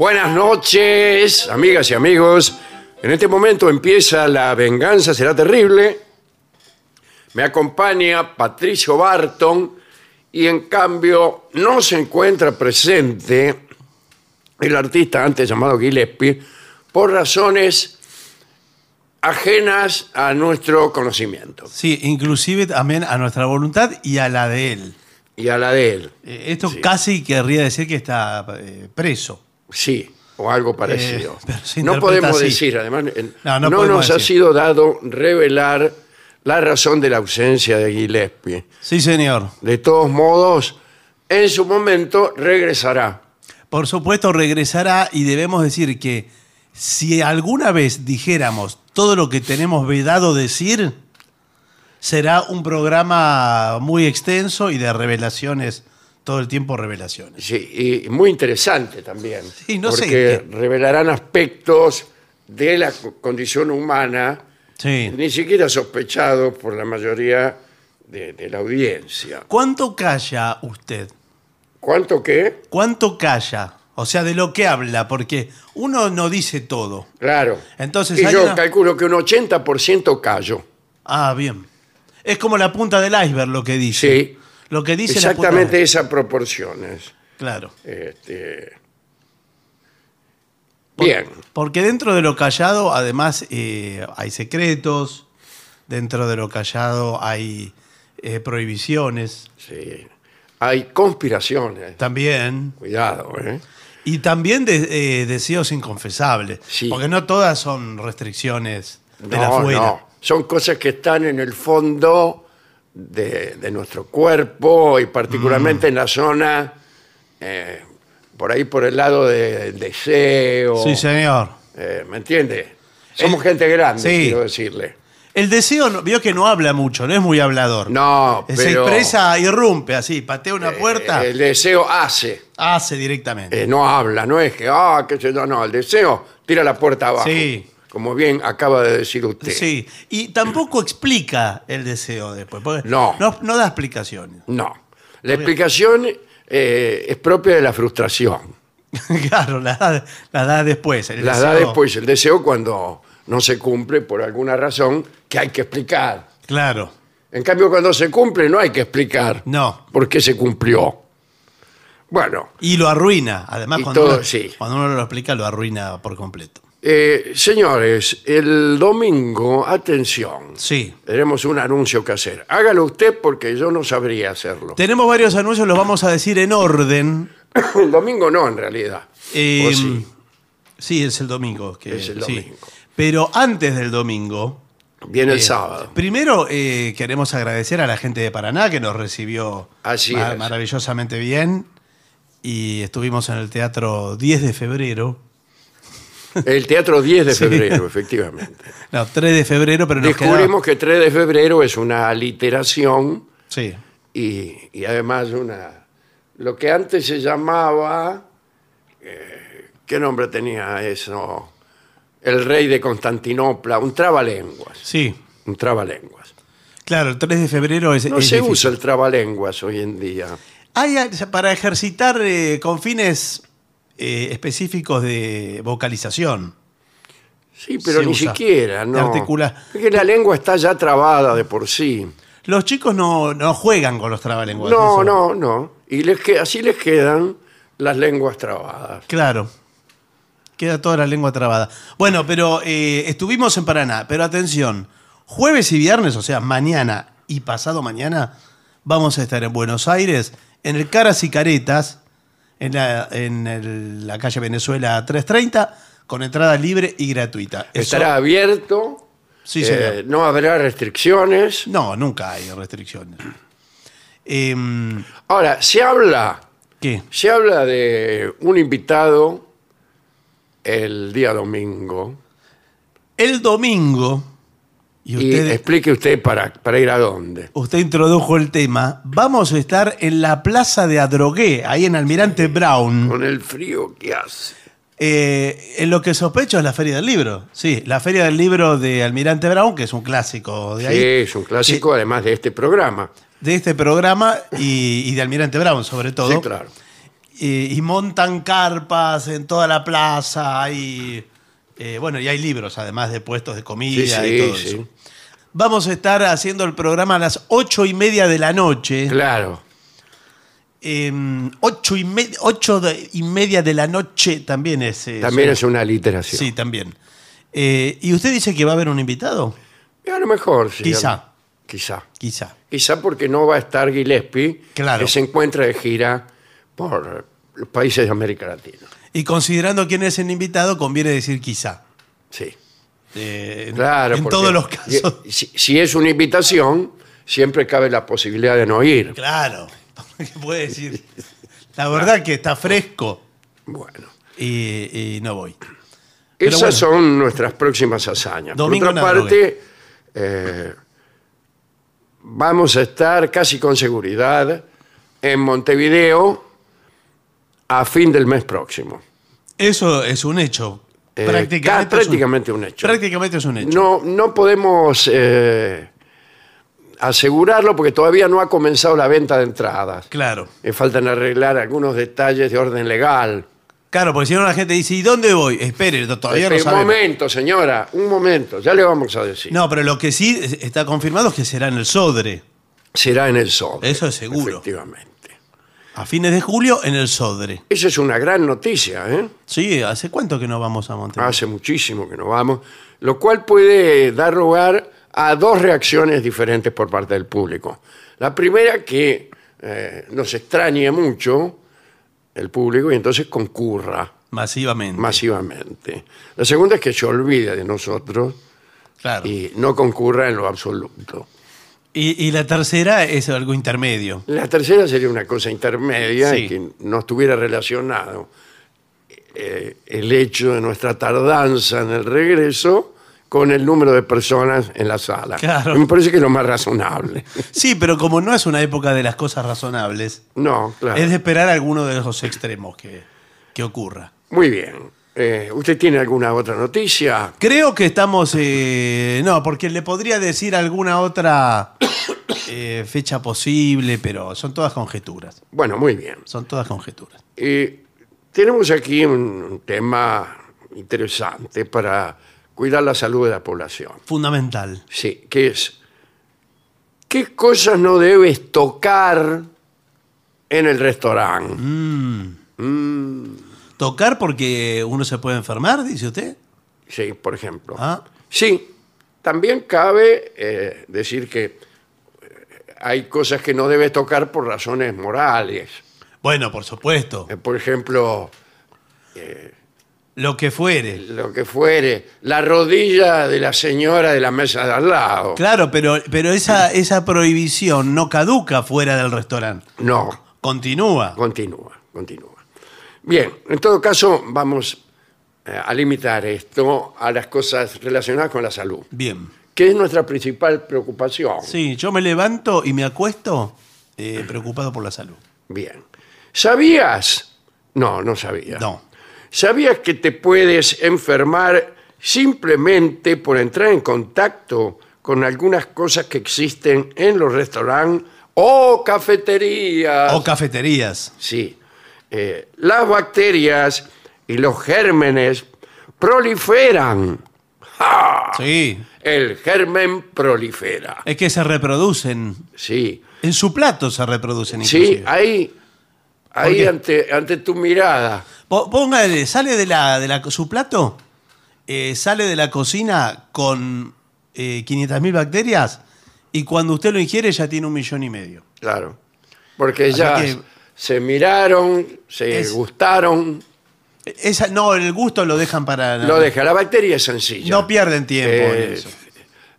Buenas noches, amigas y amigos. En este momento empieza La venganza será terrible. Me acompaña Patricio Barton y en cambio no se encuentra presente el artista antes llamado Gillespie por razones ajenas a nuestro conocimiento Sí, inclusive también a nuestra voluntad y a la de él. y a la de él. Eh, Esto Sí. casi querría decir que está eh, preso. Sí, o algo parecido. pero se no podemos así. decir, además, No, no, no podemos nos ha sido dado revelar la razón de la ausencia de Gillespie. Sí, señor. De todos modos, en su momento regresará. Por supuesto regresará y debemos decir que si alguna vez dijéramos todo lo que tenemos vedado decir, será un programa muy extenso y de revelaciones, todo el tiempo revelaciones. Sí, y muy interesante también. Sí, no sé porque revelarán aspectos de la co- condición humana Sí. ni siquiera sospechados por la mayoría de, de la audiencia. ¿Cuánto calla usted? ¿Cuánto qué? ¿Cuánto calla? O sea, de lo que habla, porque uno no dice todo. Claro. Entonces, y yo una- calculo que un 80% callo. Ah, bien. Es como la punta del iceberg lo que dice. Sí. Lo que dice Exactamente la esas proporciones. Claro. Este, Por- Bien. Porque dentro de lo callado, además, eh, hay secretos. Dentro de lo callado hay eh, prohibiciones Sí. Hay conspiraciones. también. Cuidado, ¿eh? Y también de- eh, deseos inconfesables. Sí. Porque no todas son restricciones de la No, afuera. no. Son cosas que están en el fondo de, de nuestro cuerpo y particularmente en la zona, eh, por ahí por el lado de- del deseo. Sí, señor. Eh, ¿Me entiende? Somos gente grande, sí. quiero decirle. El deseo, no- vio que no habla mucho, no es muy hablador. No, Se pero expresa, irrumpe así, patea una puerta, eh, el deseo hace, hace directamente. eh, no habla, no es que, ah, qué sé yo, no, el deseo tira la puerta abajo. Sí. Como bien acaba de decir usted. Sí, y tampoco explica el deseo después. porque No. no. no da explicaciones. No. La explicación eh, es propia de la frustración. claro, la da, la da después. el da deseo- después. El deseo cuando no se cumple por alguna razón que hay que explicar. Claro. En cambio, cuando se cumple no hay que explicar No. por qué se cumplió. Bueno, Y lo arruina. Además, cuando, todo, uno, sí. cuando uno lo explica, lo arruina por completo. Eh, señores, el domingo, atención, Sí. tenemos un anuncio que hacer. Hágalo usted porque yo no sabría hacerlo. Tenemos varios anuncios, los vamos a decir en orden. El domingo no, en realidad. Eh, ¿O sí? sí, es el domingo. que- Es el sí. domingo. Pero antes del domingo, Viene el eh, sábado. Primero queremos agradecer a la gente de Paraná que nos recibió Así maravillosamente bien. Y estuvimos en el teatro 10 de febrero. El teatro 10 de Sí. febrero, efectivamente. No, 3 de febrero, pero nos Descubrimos quedaba- que 3 de febrero es una aliteración Sí. y, y además una lo que antes se llamaba eh, qué nombre tenía eso el rey de Constantinopla un trabalenguas Sí. un trabalenguas Claro, el 3 de febrero es. no es se difícil. usa el trabalenguas hoy en día Hay para ejercitar eh, con fines eh, específicos de vocalización. sí pero Se ni usa. siquiera no Articula- es que la lengua está ya trabada de por sí Los chicos no, no juegan con los trabalenguas. no eso. no no y les que- así les quedan las lenguas trabadas Claro. Queda toda la lengua trabada. Bueno, pero eh, estuvimos en Paraná. Pero atención, jueves y viernes, o sea, mañana y pasado mañana, vamos a estar en Buenos Aires, en el Caras y Caretas, en la, en el- la calle Venezuela 330, con entrada libre y gratuita. Eso- estará abierto Sí, eh, señor. no habrá restricciones No, nunca hay restricciones. Em, Ahora, se habla, ¿Qué? se habla de un invitado el día domingo. El domingo, y Y usted, explique usted para, para ir a dónde. usted introdujo el tema, vamos a estar en la Plaza de Adrogué, ahí en Almirante Brown. Con el frío que hace. Eh, en lo que sospecho es la Feria del Libro. Sí, la Feria del Libro de Almirante Brown, que es un clásico de Sí, ahí, es un clásico, además de este programa. de este programa y, y de Almirante Brown, sobre todo. Sí, claro. y, y montan carpas en toda la plaza. Hay, eh, bueno, y hay libros, además de puestos de comida Sí, y sí, todo sí. eso. Vamos a estar haciendo el programa a las ocho y media de la noche. Claro. Eh, ocho, y me- ocho y media de la noche también es. eh, También es una literación. Sí, también. Eh, ¿Y usted dice que va a haber un invitado? A lo mejor, sí. Quizá. Quizá. Quizá. Quizá porque no va a estar Gillespie, Claro. que se encuentra de gira por los países de América Latina. Y considerando quién es el invitado, conviene decir quizá. Sí. Eh, Claro. en porque todos los casos. Si, si es una invitación, siempre cabe la posibilidad de no ir. Claro. ¿Qué puede decir? La verdad que está fresco Bueno. y, y no voy. Pero Esas son nuestras próximas hazañas. Domingo Por otra parte, eh, vamos a estar casi con seguridad en Montevideo a fin del mes próximo. Eso es un hecho. Eh, prácticamente, ca- es un- un hecho. Prácticamente es un hecho. No, no podemos eh, asegurarlo porque todavía no ha comenzado la venta de entradas. Claro. Me faltan arreglar algunos detalles de orden legal. Claro, porque si no la gente dice, ¿y dónde voy? Espere, todavía no un sabemos. momento, señora, un momento, ya le vamos a decir. No, pero lo que sí está confirmado es que será en el Sodre. Será en el sol. Eso es seguro. Efectivamente. A fines de julio en el Sodre. Esa es una gran noticia, ¿eh? Sí, ¿hace cuánto que no vamos a Montevideo? Hace muchísimo que no vamos, lo cual puede dar lugar a dos reacciones diferentes por parte del público. La primera, que eh, nos extrañe mucho el público y entonces concurra Masivamente. masivamente. La segunda es que se olvide de nosotros claro. Y no concurra en lo absoluto. Y la tercera es algo intermedio. La tercera sería una cosa intermedia Sí. y que no estuviera relacionado eh, el hecho de nuestra tardanza en el regreso con el número de personas en la sala. Claro. Me parece que es lo más razonable. Sí, pero como no es una época de las cosas razonables, No, claro. es de esperar alguno de esos extremos que, que ocurra. Muy bien. Eh, ¿Usted tiene alguna otra noticia? Creo que estamos. eh, no, porque le podría decir alguna otra eh, fecha posible, pero son todas conjeturas. Bueno, muy bien. Son todas conjeturas. Eh, tenemos aquí un, un tema interesante para cuidar la salud de la población. Fundamental. Sí, que es, ¿qué cosas no debes tocar en el restaurante? Tocar porque uno se puede enfermar, dice usted. Sí, por ejemplo. Ah. Sí, también cabe eh, decir que eh, hay cosas que no debes tocar por razones morales. Bueno, por supuesto. Eh, por ejemplo, Lo que fuere. lo que fuere, la rodilla de la señora de la mesa de al lado. Claro, pero, pero esa, esa prohibición no caduca fuera del restaurante. No, Continúa. continúa, continúa. Bien, en todo caso, vamos eh, a limitar esto a las cosas relacionadas con la salud, Bien. que es nuestra principal preocupación. Sí, yo me levanto y me acuesto eh, preocupado por la salud. Bien. ¿Sabías? No, no sabía. No. ¿Sabías que te puedes enfermar simplemente por entrar en contacto con algunas cosas que existen en los restaurantes o cafeterías? O cafeterías. Sí. Eh, las bacterias y los gérmenes proliferan. ¡Ja! Sí. El germen prolifera. Es que se reproducen. Sí. En su plato se reproducen Sí, ahí, ahí ante, ante tu mirada. Póngale, sale de la, de la su plato, eh, sale de la cocina con eh, 500.000 bacterias y cuando usted lo ingiere ya tiene un millón y medio. Claro. Porque Así ya que- se miraron, se Es- gustaron. Esa, no, el gusto lo dejan para... Lo deja. La bacteria es sencilla. No pierden tiempo en Eh, eso.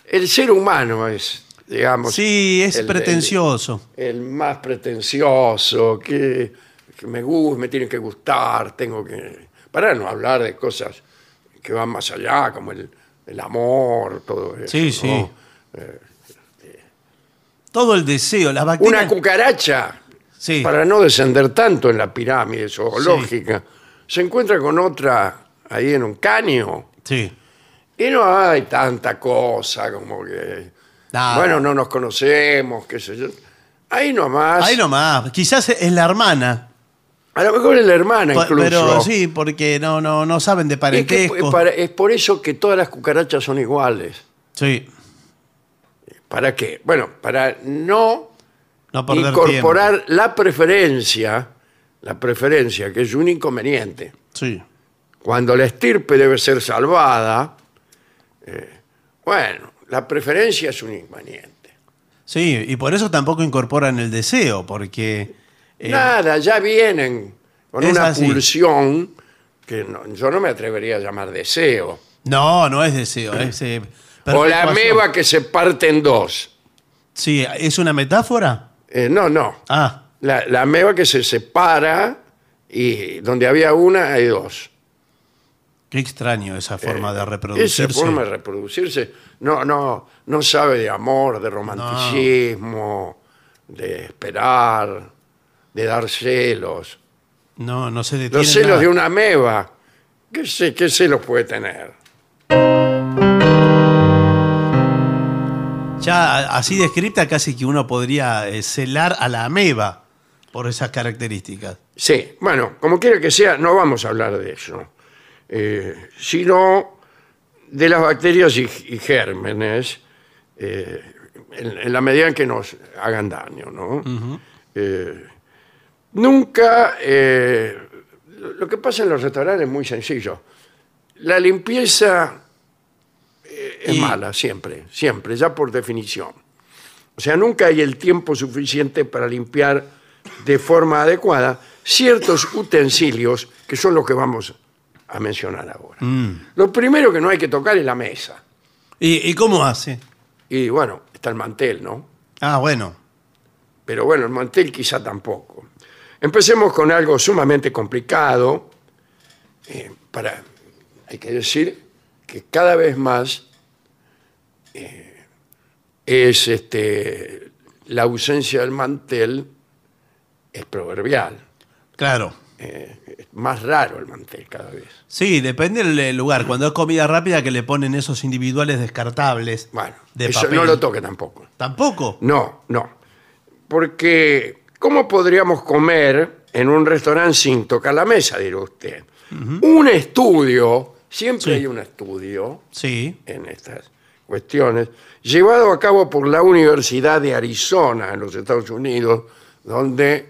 El ser humano es, digamos. Sí, es el- pretencioso. El, el más pretencioso, que, que me gusta, me tiene que gustar, tengo que. Para no hablar de cosas que van más allá, como el, el amor, todo eso. Sí, sí. ¿no? Todo el deseo, las bacterias... Una cucaracha, Sí. para no descender tanto en la pirámide zoológica, se encuentra con otra ahí en un caño. Sí. Y no hay tanta cosa como que. Nada. Bueno, no nos conocemos, qué sé yo. Ahí nomás. Ahí nomás. Quizás es la hermana. A lo mejor es la hermana incluso. Pero sí, porque no, no, no saben de es, que parentesco. es para- es por eso que todas las cucarachas son iguales. Sí. ¿Para qué? Bueno, para no No perder incorporar la preferencia, la preferencia, que es un inconveniente. Sí. Cuando la estirpe debe ser salvada, eh, bueno, la preferencia es un inconveniente. Sí, y por eso tampoco incorporan el deseo, porque... eh, Nada, ya vienen con una así. pulsión que no- yo no me atrevería a llamar deseo. no, no es deseo, es... eh, O la ameba que se parte en dos. Sí, ¿es una metáfora? Eh, no, no. Ah, La, la ameba que se separa y donde había una hay dos. qué extraño esa forma de Esa reproducirse. forma de reproducirse no, no, no sabe de amor, de romanticismo, de esperar, de dar celos. No, no se detiene Los celos nada. de una ameba, ¿qué, sé, ¿qué celos puede tener? Ya así descrita casi que uno podría eh, celar a la ameba por esas características. Sí, bueno, como quiera que sea, no vamos a hablar de eso, eh, sino de las bacterias y, y gérmenes eh, en, en la medida en que nos hagan daño, ¿no? Nunca, eh, lo lo que pasa en los restaurantes es muy sencillo. La limpieza es Y- mala, siempre, siempre, ya por definición. O sea, nunca hay el tiempo suficiente para limpiar de forma adecuada ciertos utensilios que son los que vamos a mencionar ahora. Lo primero que no hay que tocar es la mesa. ¿Y, y cómo hace? Y bueno, está el mantel, ¿no? Ah, bueno. Pero bueno, el mantel quizá tampoco. Empecemos con algo sumamente complicado. eh, para, hay que decir que cada vez más es este, la ausencia del mantel es proverbial. Claro. Eh, es más raro el mantel cada vez. Sí, depende del lugar. Cuando es comida rápida que le ponen esos individuales descartables. Bueno, de eso papel. no lo toque tampoco. Tampoco. No, no. Porque, ¿cómo podríamos comer en un restaurante sin tocar la mesa, dirá usted? Un estudio Siempre Sí. hay un estudio Sí. en estas cuestiones, llevado a cabo por la Universidad de Arizona en los Estados Unidos, donde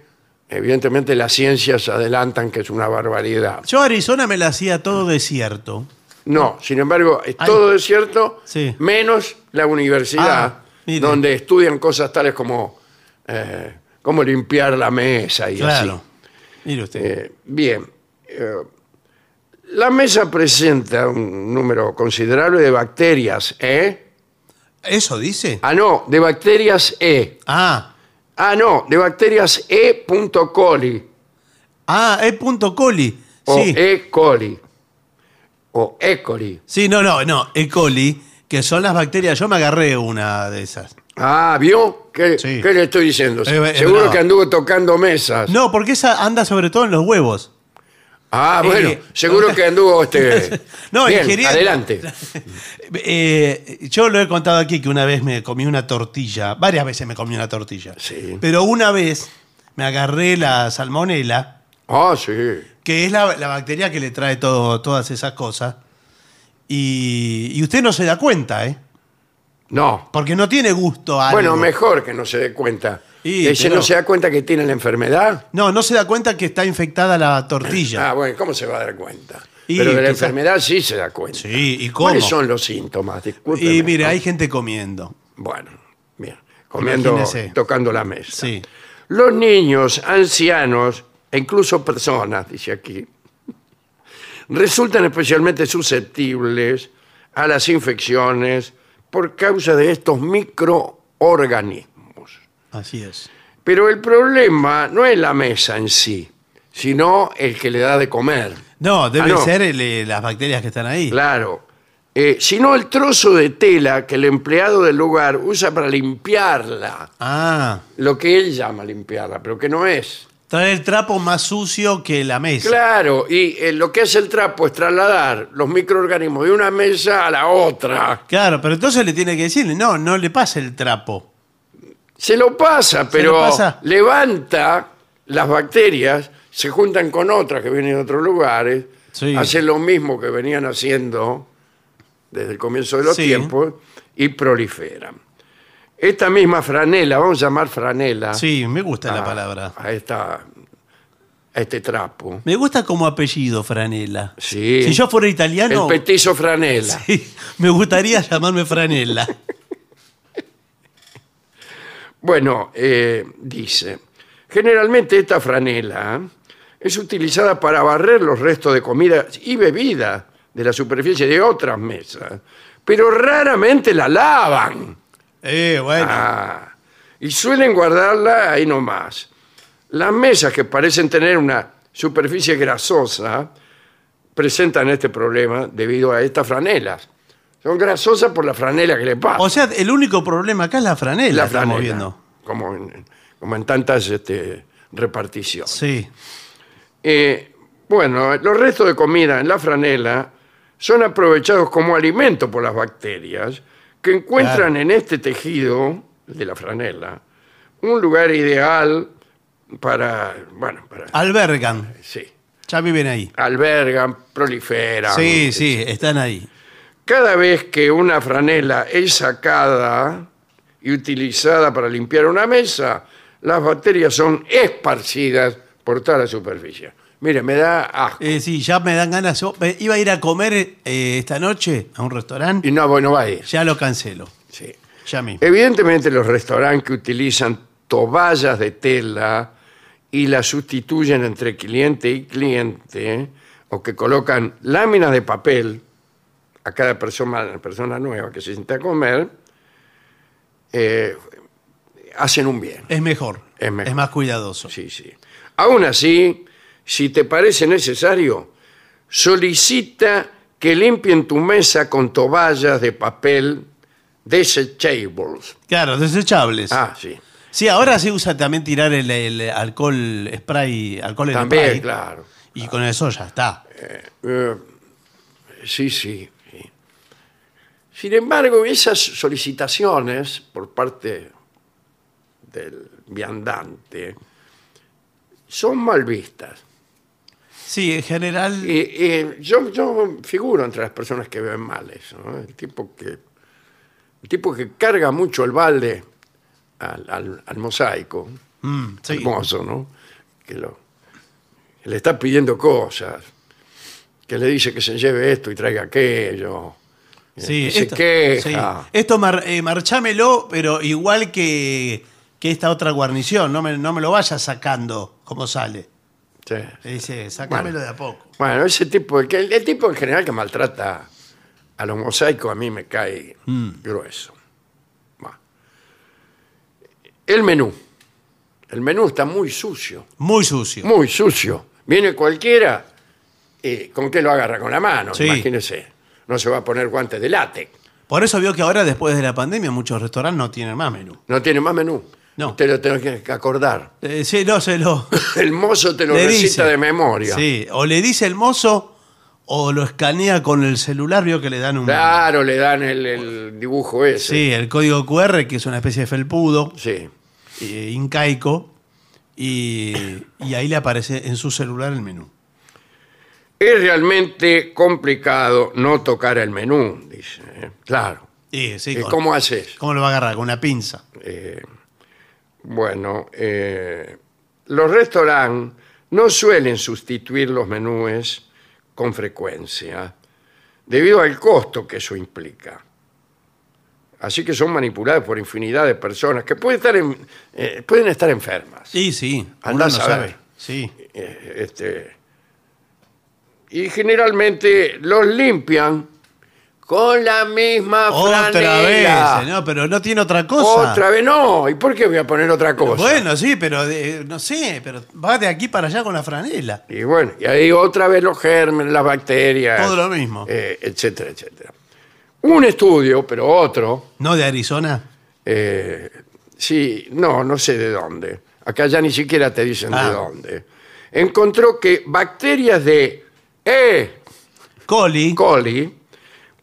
evidentemente las ciencias adelantan que es una barbaridad. Yo Arizona me la hacía todo desierto. No, sin embargo, es Ay. todo desierto, Sí. menos la universidad, Ah, mire. donde estudian cosas tales como eh, cómo limpiar la mesa y Claro. así. Mire usted. Eh, bien. eh, la mesa presenta un número considerable de bacterias, ¿eh? ¿Eso dice? Ah, no, de bacterias E. Ah. Ah, no, de bacterias E. coli Ah, es punto coli. o Sí. E. coli o E. coli. Sí, no, no, no. E. coli, que son las bacterias. Yo me agarré una de esas. Ah, ¿vio? ¿Qué, Sí. qué le estoy diciendo? Seguro que anduvo tocando mesas. No, porque esa anda sobre todo en los huevos. Ah, bueno, Eh, seguro que anduvo este. No, Bien, ingiriendo. adelante. Eh, yo lo he contado aquí que una vez me comí una tortilla. Varias veces me comí una tortilla. Sí. Pero una vez me agarré la salmonela, Ah, sí. que es la, la bacteria que le trae todo, todas esas cosas. Y, y usted no se da cuenta, ¿eh? No. Porque no tiene gusto a Bueno, algo. mejor que no se dé cuenta. Y, Ese pero- no se da cuenta que tiene la enfermedad. No, no se da cuenta que está infectada la tortilla. Ah, bueno, ¿cómo se va a dar cuenta? Y Pero de la quizá- enfermedad sí se da cuenta. Sí, ¿y cómo? ¿Cuáles son los síntomas? Discúlpeme. y mire, hay gente comiendo. Bueno, bien. Comiendo, Imagínese. tocando la mesa. Sí. Los niños, ancianos e incluso personas, dice aquí, resultan especialmente susceptibles a las infecciones por causa de estos microorganismos. Así es. Pero el problema no es la mesa en sí, sino el que le da de comer. No, debe Ah, no. ser el, eh, las bacterias que están ahí. Claro. Eh, sino el trozo de tela que el empleado del lugar usa para limpiarla. Ah, Lo que él llama limpiarla, pero que no es. trae el trapo más sucio que la mesa. Claro, y eh, lo que hace el trapo es trasladar los microorganismos de una mesa a la otra. Claro, pero entonces le tiene que decirle, no, no le pase el trapo. Se lo pasa, pero lo pasa? levanta las bacterias, se juntan con otras que vienen de otros lugares, Sí. hacen lo mismo que venían haciendo desde el comienzo de los Sí. tiempos y proliferan. Esta misma franela, vamos a llamar franela Sí, me gusta la a- palabra. a, esta, a este trapo. Me gusta como apellido Franela. Sí. Si yo fuera italiano, El petizo franela. sí, me gustaría llamarme Franela. Bueno, eh, dice, generalmente esta franela es utilizada para barrer los restos de comida y bebida de la superficie de otras mesas, pero raramente la lavan. Eh, bueno. Ah, y suelen guardarla ahí nomás. Las mesas que parecen tener una superficie grasosa presentan este problema debido a estas franelas. Son grasosas por la franela que le pasa. O sea, el único problema acá es la franela, la estamos franela, viendo. Como en, como en tantas este, reparticiones. Sí. Eh, bueno, los restos de comida en la franela son aprovechados como alimento por las bacterias que encuentran Claro. en este tejido de la franela un lugar ideal para, bueno, para, Albergan. sí, Ya viven ahí. albergan, proliferan. Sí, sí, están ahí. Cada vez que una franela es sacada y utilizada para limpiar una mesa, las bacterias son esparcidas por toda la superficie. Mire, me da asco. Eh, sí, ya me dan ganas. Yo eh, iba a ir a comer eh, esta noche a un restaurante. Y no, bueno, va a ir. Ya lo cancelo. Sí. Ya mismo. Evidentemente los restaurantes que utilizan toallas de tela y las sustituyen entre cliente y cliente, o que colocan láminas de papel a cada persona, persona nueva que se sienta a comer, eh, hacen un bien. Es mejor. Es mejor. más cuidadoso. Sí, sí. Aún así, si te parece necesario, solicita que limpien tu mesa con toallas de papel desechables. Claro, desechables. Ah, sí. Sí, ahora se usa también tirar el, el alcohol spray, alcohol en También, spray. claro. Y con eso ya está. Eh, sí, sí, sí. Sin embargo, esas solicitaciones por parte del viandante son mal vistas. Sí, en general. Y, y yo, yo figuro entre las personas que ven mal eso. ¿no? El, tipo que, el tipo que carga mucho el balde al, al- al mosaico. mm, sí. Hermoso, ¿no? Que, lo, que le está pidiendo cosas. Que le dice que se lleve esto y traiga aquello. Sí, que se esto, queja. sí. Esto mar- eh, marchámelo, pero igual que, que esta otra guarnición, no me, no me lo vayas sacando como sale. Sí. Le dice, sacámelo Bueno. de a poco. Bueno, ese tipo, el, que- el tipo en general que maltrata a los mosaicos a mí me cae grueso. Va. El menú. El menú está muy sucio, Muy sucio. muy sucio. Viene cualquiera, y ¿con qué lo agarra? Con la mano, Sí. imagínese. No se va a poner guantes de látex. Por eso vio que ahora, después de la pandemia, muchos restaurantes no tienen más menú. No tiene más menú. No. Usted lo tiene que acordar. Eh, sí, no se lo. El mozo te lo le recita dice. de memoria. Sí, o le dice el mozo o lo escanea con el celular, vio que le dan un. Claro, le dan el, el dibujo ese. Sí, el código QR, que es una especie de felpudo Sí. eh, incaico, y, y ahí le aparece en su celular el menú. Es realmente complicado no tocar el menú, dice. ¿eh? Claro. Sí, sí, ¿Y con- ¿Cómo haces? ¿Cómo lo va a agarrar? Con una pinza. Bueno, eh, los restaurantes no suelen sustituir los menúes con frecuencia, debido al costo que eso implica. Así que son manipulados por infinidad de personas que pueden estar, en- eh, pueden estar enfermas. Sí, sí. Andá a saber. sabe. Sí. Eh, este, y generalmente los limpian con la misma Otra franela. vez, ¿no? Pero no tiene otra cosa. Otra vez no. ¿Y por qué voy a poner otra cosa? Bueno, sí, pero de- no sé, pero va de aquí para allá con la franela. Y bueno, y ahí otra vez los gérmenes, las bacterias. Todo lo mismo. eh, etcétera, etcétera. Un estudio, pero otro, ¿No de Arizona? eh, sí, no, no sé de dónde. Acá ya ni siquiera te dicen Ah. de dónde. Encontró que bacterias de E. Coli. coli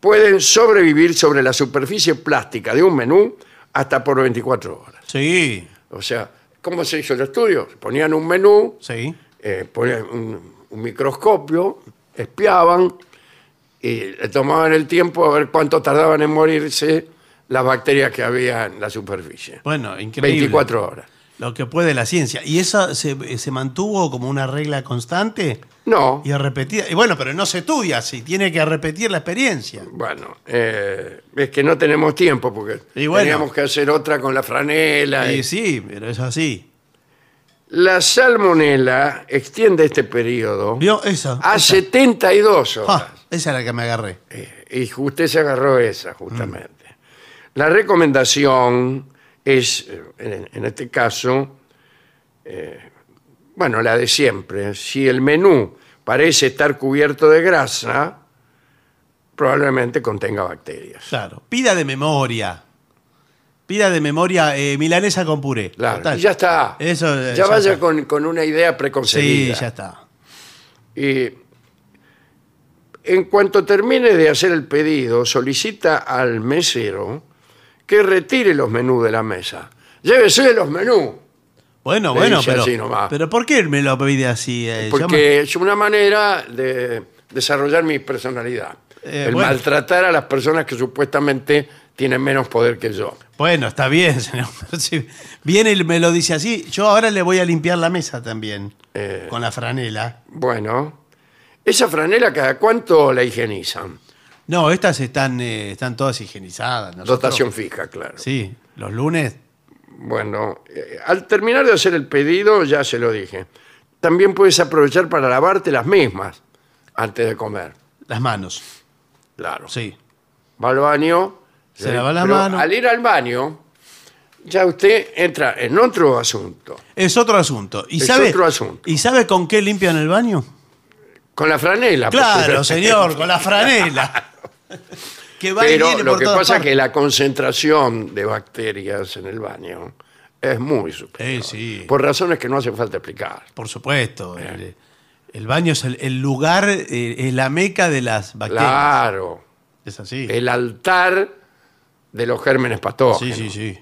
pueden sobrevivir sobre la superficie plástica de un menú hasta por 24 horas. Sí, O sea, ¿cómo se hizo el estudio? Ponían un menú, sí. eh, ponían un, un microscopio, espiaban y le tomaban el tiempo a ver cuánto tardaban en morirse las bacterias que había en la superficie. Bueno, increíble. 24 horas. Lo que puede la ciencia. ¿Y eso se, se mantuvo como una regla constante? No, Y repetida. Y bueno, pero no se estudia así, tiene que repetir la experiencia. bueno, eh, es que no tenemos tiempo porque Y bueno. teníamos que hacer otra con la franela. Y y- sí, pero es así. La salmonela extiende este periodo ¿Vio? Esa. a esa. 72 horas. Ah, esa es la que me agarré. Eh, Y usted se agarró esa, justamente. La recomendación es, eh, en, en este caso, eh, bueno, la de siempre. Si el menú parece estar cubierto de grasa, probablemente contenga bacterias. Claro. Pida de memoria. Pida de memoria eh, milanesa con puré. Claro, Total. y ya está. Eso, eh, ya, ya vaya está. con, con una idea Sí, preconcebida. ya está. Y en cuanto termine de hacer el pedido, solicita al mesero que retire los menús de la mesa. Llévese los menús, Bueno, Le bueno, dice pero, así nomás. pero ¿por qué me lo pide así? eh? Porque es una manera de desarrollar mi personalidad. Eh, el bueno. maltratar a las personas que supuestamente tienen menos poder que yo. Bueno, está bien, señor. Si viene y me lo dice así, yo ahora le voy a limpiar la mesa también. Eh. Con la franela. Bueno, esa franela cada cuánto la higienizan. No, estas están, eh, están todas higienizadas. Nosotros- Dotación fija, claro. Sí, los lunes. Bueno, eh, al terminar de hacer el pedido, ya se lo dije, también puedes aprovechar para lavarte las mismas antes de comer. Las manos. Claro. Sí. Va al baño. Se lava la pero mano. Al ir al baño, ya usted entra en otro asunto. Es otro asunto. ¿Y Es sabe, otro asunto. ¿Y sabe con qué limpian el baño? Con la franela. Claro, señor, con la franela. que va y Pero viene lo por que todas pasa es que la concentración de bacterias en el baño es muy superior. Eh, sí. Por razones que no hace falta explicar. Por supuesto. El, el baño es el, el lugar, eh, es la meca de las bacterias. Claro. Es así. El altar de los gérmenes patógenos. sí, sí, sí.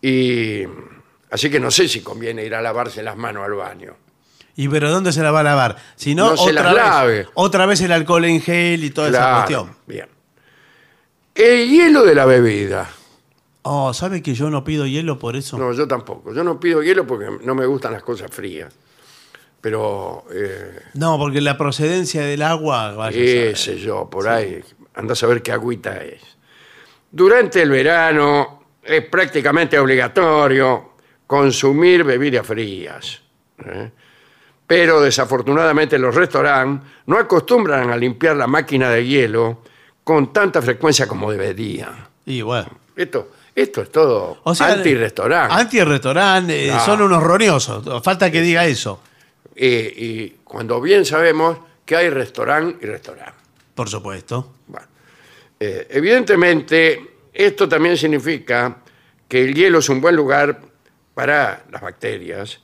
Y así que no sé si conviene ir a lavarse las manos al baño. ¿Y pero dónde se la va a lavar? Si no, No se otra, las vez, lave. otra vez el alcohol en gel y toda esa cuestión. Bien. El hielo de la bebida. Oh, ¿sabe que yo no pido hielo por eso? No, yo tampoco. Yo no pido hielo porque no me gustan las cosas frías. Pero, eh, No, porque la procedencia del agua, vaya a qué saber. sé yo, por ahí, anda a saber qué agüita es. Durante el verano es prácticamente obligatorio consumir bebidas frías. ¿eh? Pero desafortunadamente los restaurantes no acostumbran a limpiar la máquina de hielo con tanta frecuencia como deberían. Y bueno. Esto, esto es todo O sea, anti-restaurante. Anti-restaurante, eh, son unos roñosos. Falta que diga eso, Eh, y cuando bien sabemos que hay restaurante y restaurante. por supuesto. Bueno, eh, evidentemente, esto también significa que el hielo es un buen lugar para las bacterias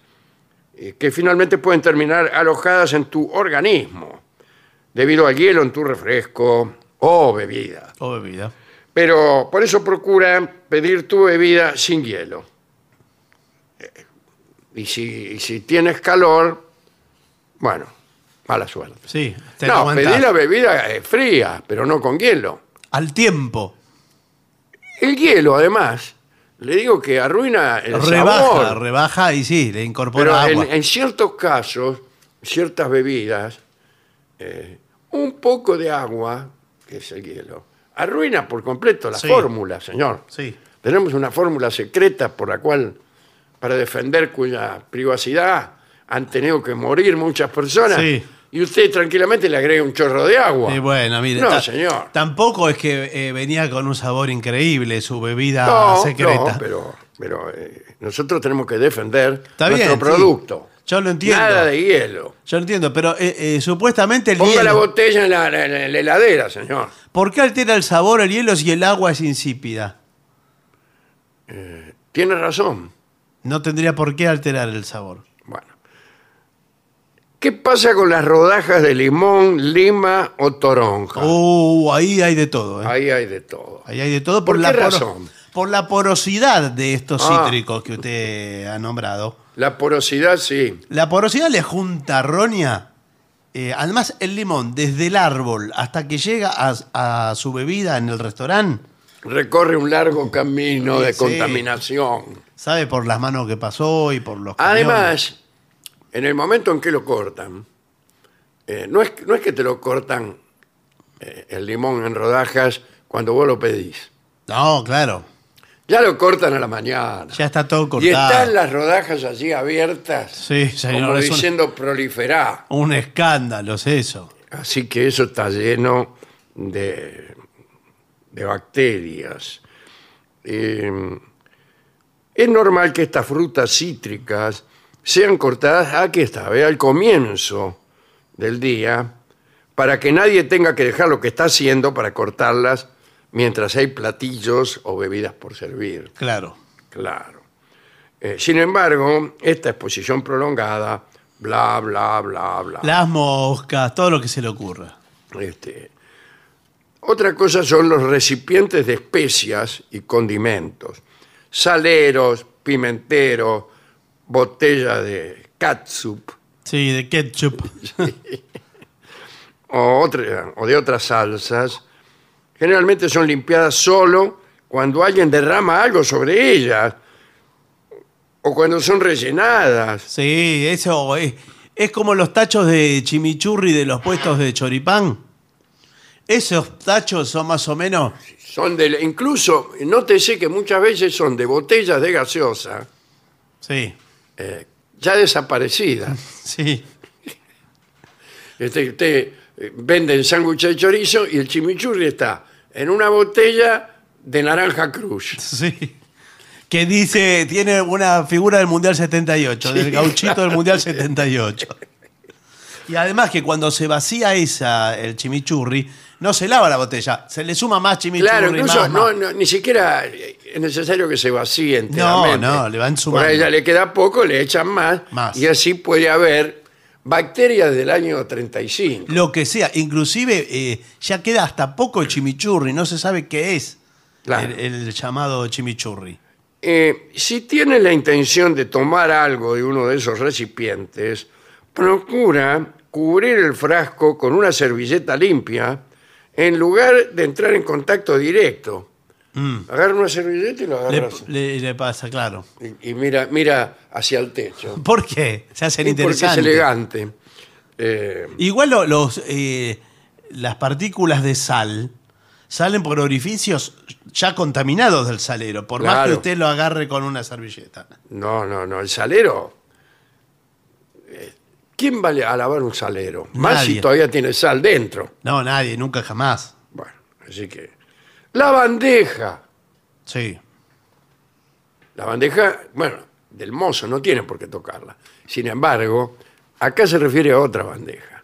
eh, que finalmente pueden terminar alojadas en tu organismo debido al hielo en tu refresco o bebida. O bebida. Pero por eso procura pedir tu bebida sin hielo. Eh, Y si, y si tienes calor, bueno, mala suerte. Sí, te No, aguantás. pedí la bebida eh, fría, pero no con hielo. Al tiempo. El hielo, además, le digo que arruina el rebaja, sabor. rebaja y sí, le pero incorpora en, agua. en ciertos casos, ciertas bebidas, eh, un poco de agua, que es el hielo, arruina por completo la Sí. fórmula, señor. Sí. Tenemos una fórmula secreta por la cual, para defender cuya privacidad han tenido que morir muchas personas. Sí. Y usted tranquilamente le agrega un chorro de agua. Y bueno, mire. No, ta- señor. Tampoco es que eh, venía con un sabor increíble su bebida No, secreta. no, pero, pero eh, nosotros tenemos que defender Está nuestro bien, sí. producto. Yo lo entiendo. Nada de hielo. Yo lo entiendo, pero eh, eh, supuestamente el Ponga la hielo. botella en la, en la- en la heladera, señor. ¿Por qué altera el sabor el hielo si el agua es insípida? Tiene razón. No tendría por qué alterar el sabor. Bueno. ¿Qué pasa con las rodajas de limón, lima o toronja? Uh, ahí hay de todo. ¿eh? Ahí hay de todo. Ahí hay de todo por, ¿Por la qué razón? por la porosidad de estos Ah. cítricos que usted ha nombrado. La porosidad, sí. La porosidad le junta roña. eh, además, el limón, desde el árbol hasta que llega a, a su bebida en el restaurante, Recorre un largo camino de sí. contaminación. sabe por las manos que pasó y por los. Además, en el momento en que lo cortan, eh, no, es, no es que te lo cortan eh, el limón en rodajas cuando vos lo pedís. No, claro. Ya lo cortan a la mañana. Ya está todo y cortado. están las rodajas allí abiertas, Sí, señor. como es un- diciendo proliferar. un, escándalo, es eso. Así que eso está lleno de, de bacterias. Eh, es normal que estas frutas cítricas sean cortadas, aquí está, ve, al comienzo del día, para que nadie tenga que dejar lo que está haciendo para cortarlas mientras hay platillos o bebidas por servir. Claro. Claro. Eh, sin embargo, esta exposición prolongada, bla, bla, bla, bla. Las moscas, todo lo que se le ocurra. Este, otra cosa son los recipientes de especias y condimentos. Saleros, pimenteros, botella de catsup Sí, de ketchup. o, otra- o de otras salsas. Generalmente son limpiadas solo cuando alguien derrama algo sobre ellas o cuando son rellenadas. Sí, eso es, es como los tachos de chimichurri de los puestos de choripán. Esos tachos son más o menos. Son de, incluso, nótese que muchas veces son de botellas de gaseosa Sí, eh, ya desaparecidas. sí. Este, usted eh, venden sándwich de chorizo y el chimichurri está en una botella de naranja cruz. Sí. Que dice, tiene una figura del Mundial 78, del gauchito del Mundial 78. Y además que cuando se vacía esa, el chimichurri, no se lava la botella, se le suma más chimichurri. Claro, incluso más, no, no, ni siquiera es necesario que se vacíe enteramente. no, le van Por sumando. a ella le queda poco, le echan más, Más. y así puede haber bacterias del año 35. Lo que sea, inclusive eh, ya queda hasta poco el chimichurri, no se sabe qué es Claro. el, el llamado chimichurri. Eh, si tiene la intención de tomar algo de uno de esos recipientes, procura cubrir el frasco con una servilleta limpia en lugar de entrar en contacto directo. Agarra una servilleta y lo Le, agarra así. le- le pasa, claro. y, y mira, mira hacia el techo. ¿Por qué? Se hacen Y porque es interesantes. elegante. Eh, Igual lo- los, eh, las partículas de sal salen por orificios ya contaminados del salero, por más que Claro. usted lo agarre con una servilleta. no, no, no. El salero. eh, ¿Quién va a lavar un salero? Más si todavía tiene sal dentro. No, nadie, nunca jamás. Bueno, así que. La bandeja. Sí. La bandeja, bueno, del mozo no tiene por qué tocarla. Sin embargo, acá se refiere a otra bandeja.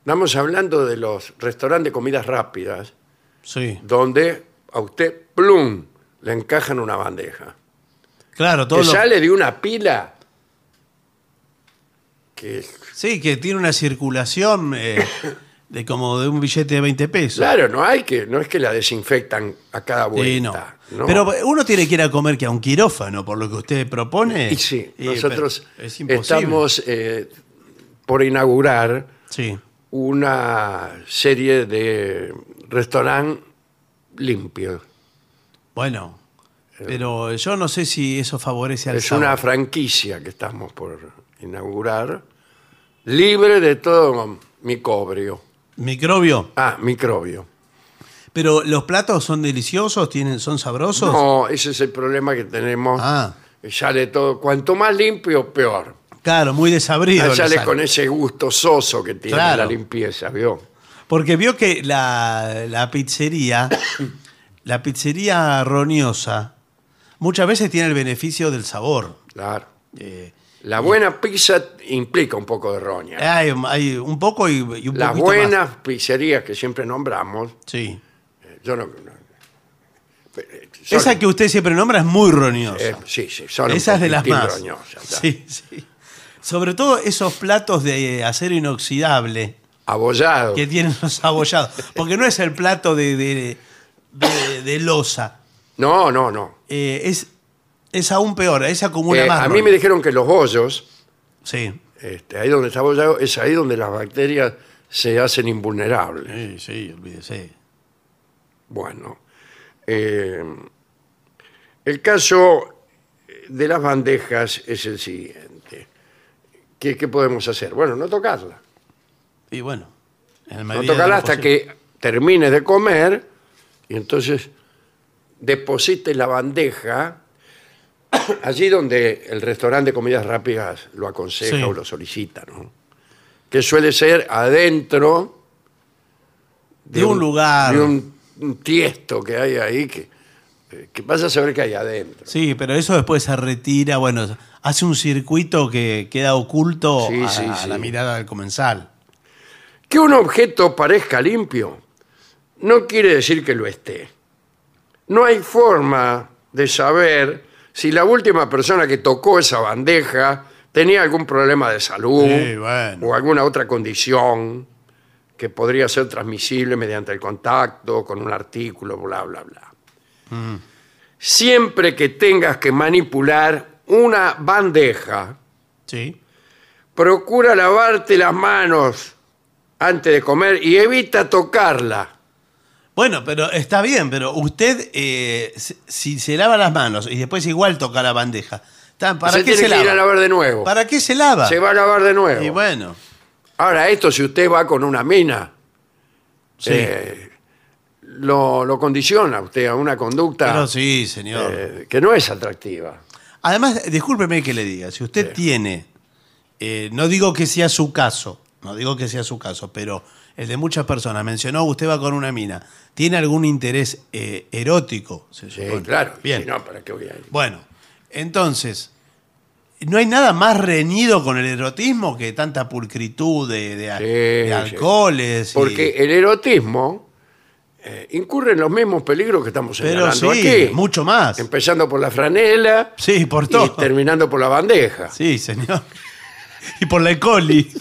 Estamos hablando de los restaurantes de comidas rápidas, Sí. donde a usted, plum, le encajan una bandeja. Claro, todo Que lo- sale de una pila que es Sí, que tiene una circulación eh, de como de un billete de 20 pesos. Claro, no hay que, no es que la desinfectan a cada Sí, no. vuelta. ¿no? Pero uno tiene que ir a comer que a un quirófano, por lo que usted propone. y sí, Eh, nosotros es estamos eh, por inaugurar Sí. una serie de restaurante limpio. Bueno, pero yo no sé si eso favorece al Es sabor. una franquicia que estamos por inaugurar, libre de todo microbio. Microbio. Ah, microbio. Pero los platos son deliciosos, tienen, son sabrosos. No, ese es el problema que tenemos. Ah. Sale todo, cuanto más limpio, peor. Claro, muy desabrido. Ah, le sale sale. con ese gusto soso que tiene Claro. la limpieza, ¿vio? Porque vio que la, la pizzería, la pizzería roniosa, muchas veces tiene el beneficio del sabor. Claro. Eh, La buena pizza implica un poco de roña. hay, hay un poco y, y un Las poquito buenas más. pizzerías que siempre nombramos, Sí. eh, yo no... no- eh, son- Esa que usted siempre nombra es muy roñosa. eh, sí, sí, son un Esa es de las poquitín más. roñosas, ya. Sí, sí. Sobre todo esos platos de acero inoxidable Abollado. que tienen los abollados. Porque no es el plato de, de, de- de losa. No, no, no. Eh, es, es aún peor, es acumula Eh, más. a mí me dijeron que los bollos, Sí. este, ahí donde está abollado, es ahí donde las bacterias se hacen invulnerables. Sí, sí, olvídese. Bueno, eh, el caso de las bandejas es el siguiente. ¿Qué, qué podemos hacer? Bueno, no tocarla. Y bueno, en No medida de tocarla lo hasta posible. que termines de comer y entonces deposites la bandeja allí donde el restaurante de comidas rápidas lo aconseja Sí. o lo solicita, ¿no? Que suele ser adentro De un lugar. de un, un tiesto que hay ahí que, eh, que vas a saber que hay adentro. Sí, pero eso después se retira, bueno, hace un circuito que queda oculto Sí, a, sí, a sí. la mirada del comensal. Que un objeto parezca limpio no quiere decir que lo esté. No hay forma de saber si la última persona que tocó esa bandeja tenía algún problema de salud Sí, bueno. o alguna otra condición que podría ser transmisible mediante el contacto con un artículo, bla, bla, bla. Mm. Siempre que tengas que manipular una bandeja, Sí. procura lavarte las manos antes de comer y evita tocarla. Bueno, pero está bien, pero usted, eh, si- se lava las manos y después igual toca la bandeja, ¿está- ¿para se qué tiene se que ir lava? a lavar de nuevo. ¿Para qué se lava? Se va a lavar de nuevo. Y bueno, Ahora, esto si usted va con una mina, sí. eh, lo, lo condiciona usted a una conducta pero sí, señor. eh, que no es atractiva. Además, discúlpeme que le diga, si usted tiene, eh, no digo que sea su caso, no digo que sea su caso, pero el de muchas personas, mencionó usted va con una mina, ¿tiene algún interés eh, erótico? se Sí, supone? claro. Bien. Si no, ¿para qué voy a ir? Bueno, entonces, ¿no hay nada más reñido con el erotismo que tanta pulcritud de, de- Sí, de sí. alcoholes? y- Porque el erotismo eh, incurre en los mismos peligros que estamos Pero señalando sí, aquí. mucho más. Empezando por la franela Sí, por y todo. terminando por la bandeja. Sí, señor. Y por la E. coli.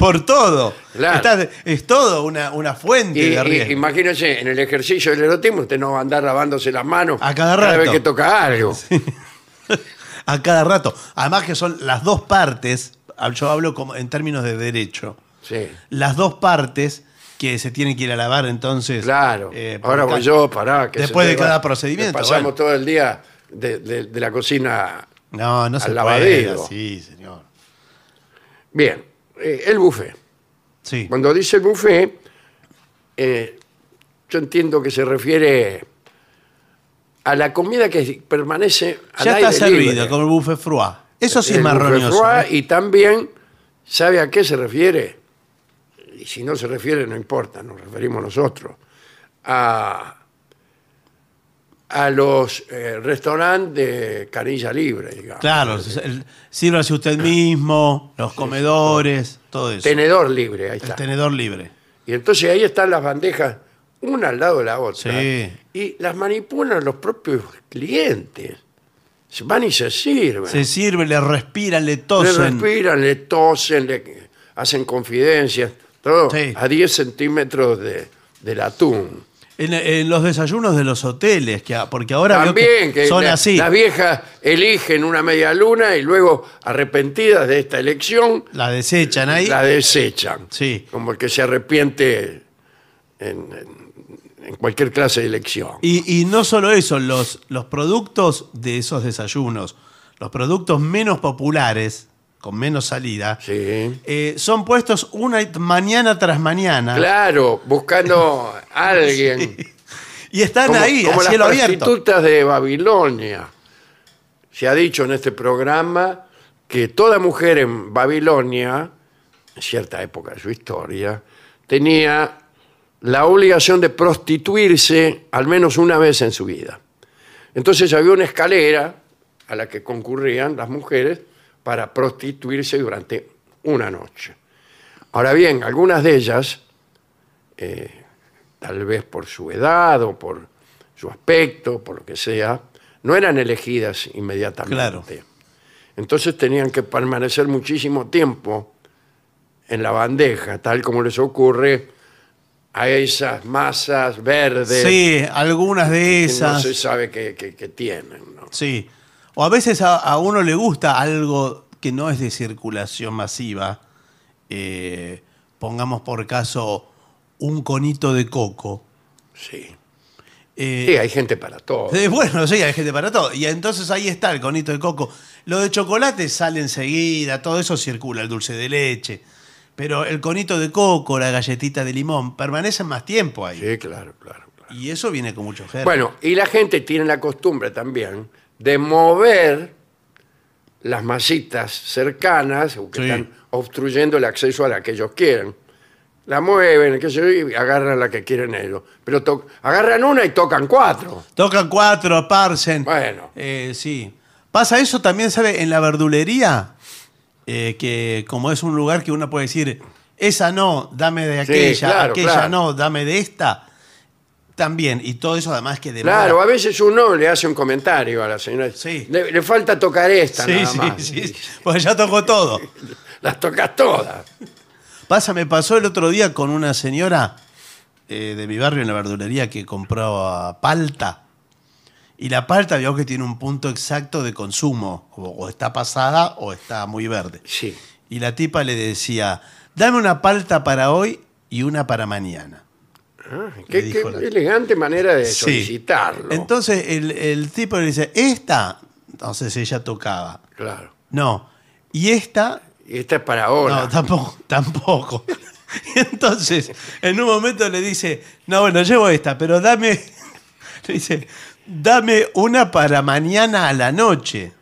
Por todo. Claro. Es todo una, una fuente Y, de y- riesgo. imagínense, en el ejercicio del erotismo usted no va a andar lavándose las manos A cada vez rato. que toca algo. a cada rato. Además que son las dos partes, yo hablo como en términos de derecho, Sí. las dos partes que se tienen que ir a lavar entonces. Claro. eh, por Ahora voy yo, pará. Que Después se de te va- cada procedimiento, Pasamos bueno. todo el día de, de- de la cocina. No, no se puede lavadero. así, señor. Bien, eh, el buffet. Sí. Cuando dice buffet, eh, yo entiendo que se refiere a la comida que permanece al ya está aire servido libre. con el buffet froid. Eso sí es El más buffet froid, ¿eh? Y también, ¿sabe a qué se refiere? Y si no se refiere, no importa, nos referimos nosotros. A, a los eh, restaurantes de canilla libre, digamos. Claro, el- sírvase usted mismo, los comedores, todo eso. Tenedor libre, ahí el está. tenedor libre. Y entonces ahí están las bandejas, una al lado de la otra. Sí. Y las manipulan los propios clientes. Se van y se sirven. Se sirve, le respiran, le le tosen. respiran, le tosen, le hacen confidencias. Todo Sí. a 10 centímetros de, del atún. En, en los desayunos de los hoteles, que, porque ahora También que son la- así. las viejas eligen una media luna y luego, arrepentidas de esta elección, La desechan ahí. la desechan. Sí. Como el que se arrepiente en, en- en cualquier clase de elección. Y, y no solo eso, los, los productos de esos desayunos, los productos menos populares, con menos salida, Sí. eh, son puestos una mañana tras mañana. Claro, buscando a alguien. Y están Como, ahí, como a las abierto. prostitutas de Babilonia. Se ha dicho en este programa que toda mujer en Babilonia, en cierta época de su historia, tenía la obligación de prostituirse al menos una vez en su vida. Entonces había una escalera a la que concurrían las mujeres para prostituirse durante una noche. Ahora bien, algunas de ellas, eh, tal vez por su edad o por su aspecto, por lo que sea, no eran elegidas inmediatamente. Claro. Entonces tenían que permanecer muchísimo tiempo en la bandeja, tal como les ocurre a esas masas verdes Sí, algunas de que esas. no se sabe que tienen. ¿no? Sí. O a veces a, a uno le gusta algo que no es de circulación masiva. Eh, pongamos por caso un conito de coco. Sí. Eh, Sí, hay gente para todo. eh, bueno, sí, hay gente para todo. Y entonces ahí está el conito de coco. Lo de chocolate sale enseguida, todo eso circula, el dulce de leche. Pero el conito de coco, la galletita de limón, permanecen más tiempo ahí. Sí, claro, claro. claro. Y eso viene con mucho germen. Bueno, y la gente tiene la costumbre también de mover las masitas cercanas o que Sí. están obstruyendo el acceso a la que ellos quieren. La mueven, qué sé yo, y agarran la que quieren ellos. Pero to- agarran una y tocan cuatro. Tocan cuatro, aparcen. Bueno. Eh, sí. Pasa eso también, ¿sabe? En la verdulería, eh, que como es un lugar que uno puede decir, esa no, dame de aquella, claro, aquella claro. no, dame de esta. También, y todo eso además que demora. Claro, a veces uno le hace un comentario a la señora. Sí. Le, le falta tocar esta sí, nada sí, más. sí, Pues ya tocó todo. Las tocas todas. Pasa, me pasó el otro día con una señora eh, de mi barrio en la verdulería que compraba palta. Y la palta vio que tiene un punto exacto de consumo. O, o está pasada o está muy verde. Sí. Y la tipa le decía, dame una palta para hoy y una para mañana. Ah, qué, la- elegante manera de Sí. solicitarlo. Entonces el, el tipo le dice, esta, entonces ella tocaba. claro. No. Y esta, Y esta es para ahora. no, tampoco, tampoco. Y entonces, en un momento le dice, no, bueno, llevo esta, pero dame, le dice, dame una para mañana a la noche.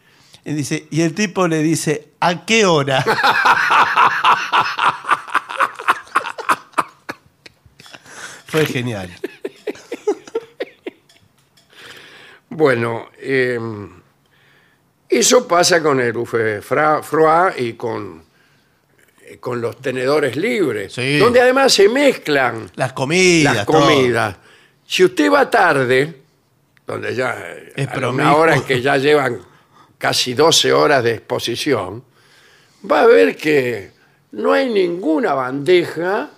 Y, dice, y el tipo le dice, ¿a qué hora? Fue genial. Bueno, eh, eso pasa con el buffet froid y con, eh, con los tenedores libres, Sí. donde además se mezclan Las comidas. las todo. comidas. Si usted va tarde, donde ya Es promiscuo. una hora en que ya llevan casi 12 horas de exposición, va a ver que no hay ninguna bandeja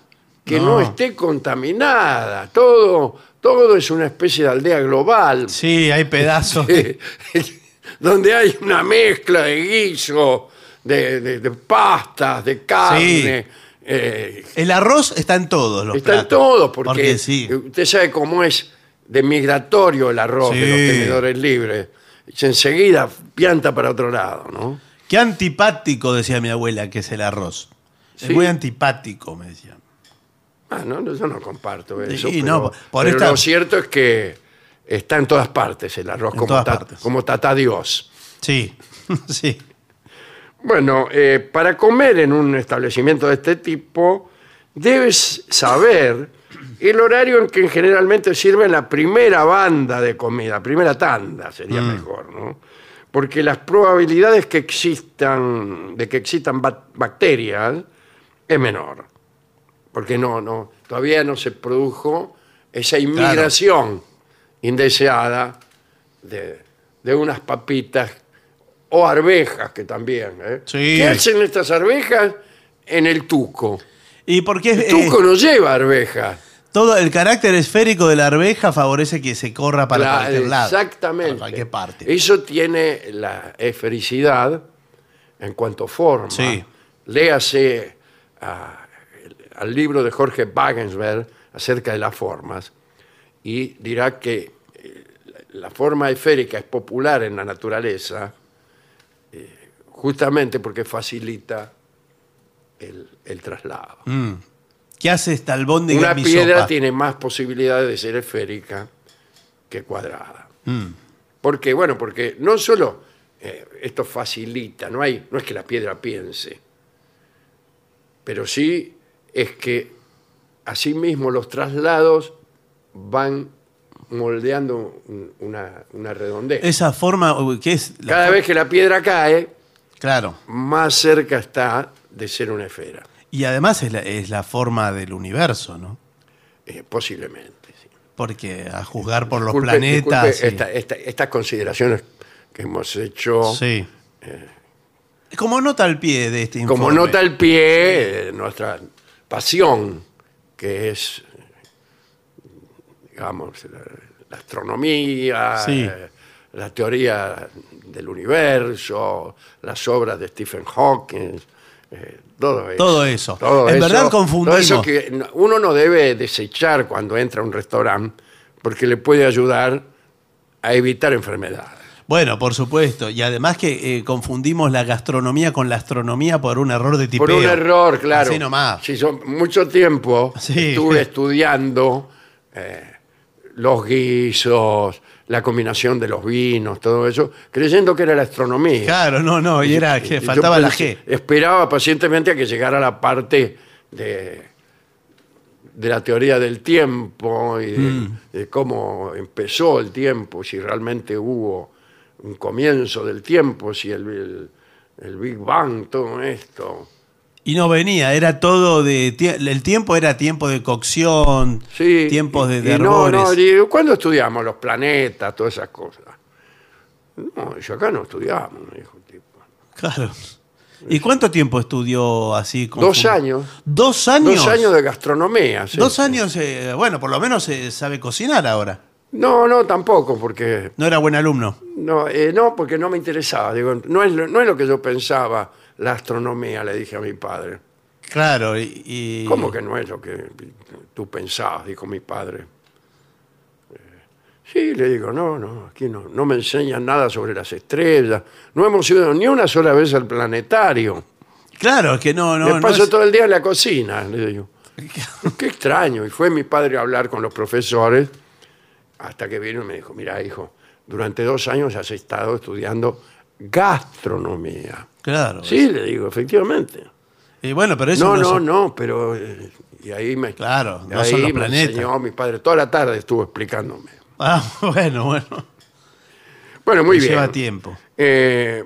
que no, No. esté contaminada. Todo, todo es una especie de aldea global. Sí, hay pedazos. donde hay una mezcla de guiso, de, de- de pastas, de carne. eh, El arroz está en todos los está en platos. todo, porque, sí. usted sabe cómo es de migratorio el arroz de los Sí. tenedores libres. Enseguida pianta para otro lado, ¿no? Qué antipático, decía mi abuela, que es el arroz. Sí. Es muy antipático, me decía. Ah, no, no, yo no comparto eso. Sí, pero, no, por pero esta- lo cierto es que está en todas partes el arroz, En como, ta- como tata Dios. Sí, sí. Bueno, eh, para comer en un establecimiento de este tipo, debes saber el horario en que generalmente sirven la primera banda de comida, primera tanda sería mejor, ¿no? Porque las probabilidades que existan, de que existan bac- bacterias es menor. Porque no, no, todavía no se produjo esa inmigración indeseada de, de unas papitas o arvejas que también. ¿eh? Sí. ¿Qué hacen estas arvejas en el tuco? Y porque El tuco eh, no lleva arvejas. todo el carácter esférico de la arveja favorece que se corra para Cla- cualquier lado. Exactamente. Para cualquier parte. Eso tiene la esfericidad en cuanto forma. Sí. Léase el- al libro de Jorge Wagensberg acerca de las formas y dirá que eh, la forma esférica es popular en la naturaleza eh, justamente porque facilita el, el traslado. ¿Qué hace esta albóndiga Una en mi piedra sopa? tiene más posibilidades de ser esférica que cuadrada. Mm. ¿Por qué? Bueno, porque no solo eh, esto facilita, no, hay, no es que la piedra piense, pero sí es que asimismo los traslados van moldeando un- una, una redondez. Esa forma, ¿qué es? La Cada vez que la piedra cae, Claro. más cerca está de ser una esfera, Y además es la, es la forma del universo, ¿no? eh, posiblemente. sí. Porque a juzgar por los planetas. disculpe y- esta- esta- estas consideraciones que hemos hecho Sí. Como nota al pie de este informe. como nota al pie eh, nuestra pasión, que es, digamos, la, la astronomía, Sí. eh, la teoría del universo, las obras de Stephen Hawking, eh, todo eso. Todo eso. Todo En eso, verdad confundimos. Todo eso que no- uno no debe desechar cuando entra a un restaurante, porque le puede ayudar a evitar enfermedades. Bueno, por supuesto. Y además que eh, confundimos la gastronomía con la astronomía por un error de tipeo. Por un error, claro. Así nomás. Sí, yo mucho tiempo Sí. estuve estudiando eh, los guisos, la combinación de los vinos, todo eso, creyendo que era la astronomía. Claro, no, no. Y era que yo faltaba la G. Esperaba pacientemente a que llegara la parte de, de la teoría del tiempo y de, Mm. de cómo empezó el tiempo, si realmente hubo un comienzo del tiempo, si el, el- el Big Bang, todo esto. Y no venía, era todo de. tie- El tiempo era tiempo de cocción, Sí, tiempos de, y- de y no, no, digo, ¿cuándo estudiamos los planetas, todas esas cosas? No, yo acá no estudiamos, me dijo el tipo. Claro. ¿Y cuánto tiempo estudió así? con Dos años. ¿Dos años? Dos años de gastronomía. sí. Dos años, eh, bueno, por lo menos eh, sabe cocinar ahora. No, no, tampoco, porque No era buen alumno. no, eh, no, porque no me interesaba. Digo, no es, lo- no es lo que yo pensaba la astronomía, le dije a mi padre. Claro, y. y- ¿Cómo que no es lo que tú pensabas? Dijo mi padre. Eh, Sí, le digo, no, no, aquí no, no me enseñan nada sobre las estrellas. No hemos ido ni una sola vez al planetario. Claro, es que no, no. me no paso es- todo el día en la cocina, le digo. Qué extraño. Y fue mi padre a hablar con los profesores hasta que vino y me dijo, mira, hijo, durante dos años has estado estudiando gastronomía. Claro. Sí, le digo, efectivamente. Y bueno, pero eso No, no, no, son- no, pero... eh, y ahí me... Claro, no ahí son los me planetas. enseñó mi padre. Toda la tarde estuvo explicándome. Ah, bueno, bueno. Bueno, muy bien. Lleva tiempo. Eh,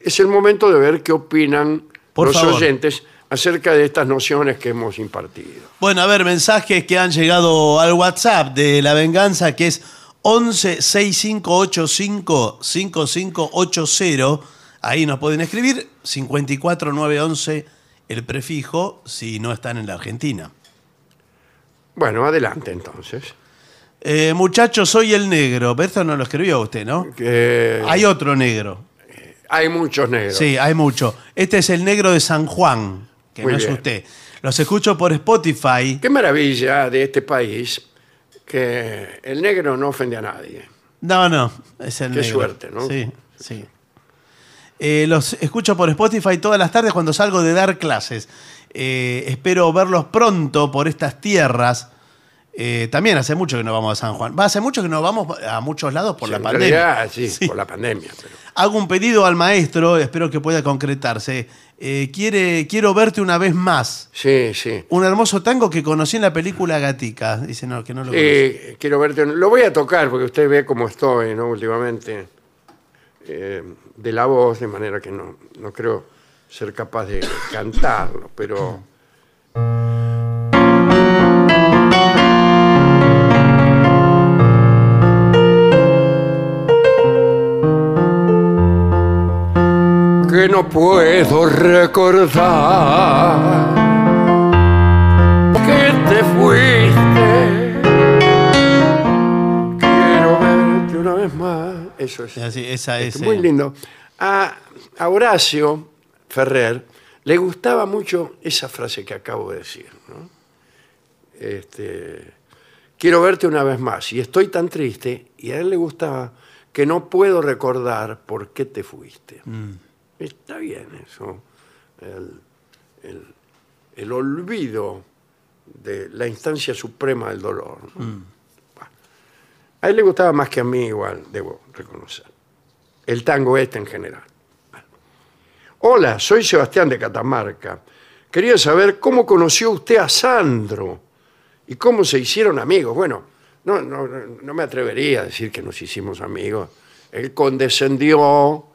es el momento de ver qué opinan Por los favor. oyentes acerca de estas nociones que hemos impartido. Bueno, a ver, mensajes que han llegado al WhatsApp de La Venganza, que es 11 6585 5580. Ahí nos pueden escribir 54911 el prefijo si no están en la Argentina. Bueno, adelante entonces. Eh, muchachos, soy el negro. Pero Esto no lo escribió usted, ¿no? Que Hay otro negro. hay muchos negros. Sí, hay mucho. Este es el negro de San Juan, que Muy no es bien. usted. Los escucho por Spotify. Qué maravilla de este país que el negro no ofende a nadie. No, no, es el Qué negro. suerte, ¿no? Sí, sí. Eh, los escucho por Spotify todas las tardes cuando salgo de dar clases. Eh, espero verlos pronto por estas tierras. Eh, también hace mucho que no vamos a San Juan. Va, hace mucho que no vamos a muchos lados por Sí, la en pandemia. realidad, sí, Sí. por la pandemia. pero- Hago un pedido al maestro, espero que pueda concretarse. Eh, quiere, quiero verte una vez más. Sí, sí. Un hermoso tango que conocí en la película Gatica. Dice, no, que no lo. Eh, quiero verte. Lo voy a tocar porque usted ve cómo estoy, ¿no? Últimamente. eh, de la voz, de manera que no, no creo ser capaz de cantarlo, pero. Que no puedo recordar que te fuiste. Quiero verte una vez más. Eso es. Así, esa es. Muy eh, lindo. A, a Horacio Ferrer le gustaba mucho esa frase que acabo de decir. ¿no? Este, quiero verte una vez más. Y estoy tan triste. Y a él le gustaba que no puedo recordar por qué te fuiste. Está bien eso. El, el- el olvido de la instancia suprema del dolor. ¿no? Bueno. A él le gustaba más que a mí igual, debo reconocer. El tango este en general. Bueno. Hola, soy Sebastián de Catamarca. Quería saber cómo conoció usted a Sandro y cómo se hicieron amigos. Bueno, no, no, no me atrevería a decir que nos hicimos amigos. Él condescendió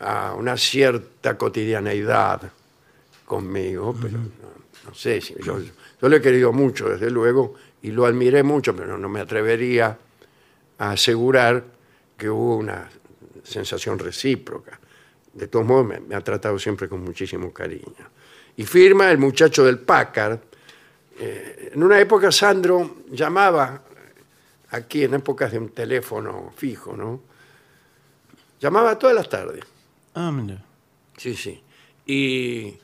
a una cierta cotidianeidad conmigo, pero no, no sé, si yo, yo lo he querido mucho, desde luego, y lo admiré mucho, pero no me atrevería a asegurar que hubo una sensación recíproca. De todos modos, me, me ha tratado siempre con muchísimo cariño. Y firma el muchacho del Packard. Eh, en una época Sandro llamaba, aquí en épocas de un teléfono fijo, ¿no? Llamaba todas las tardes. Ah, mira. Sí, sí. Y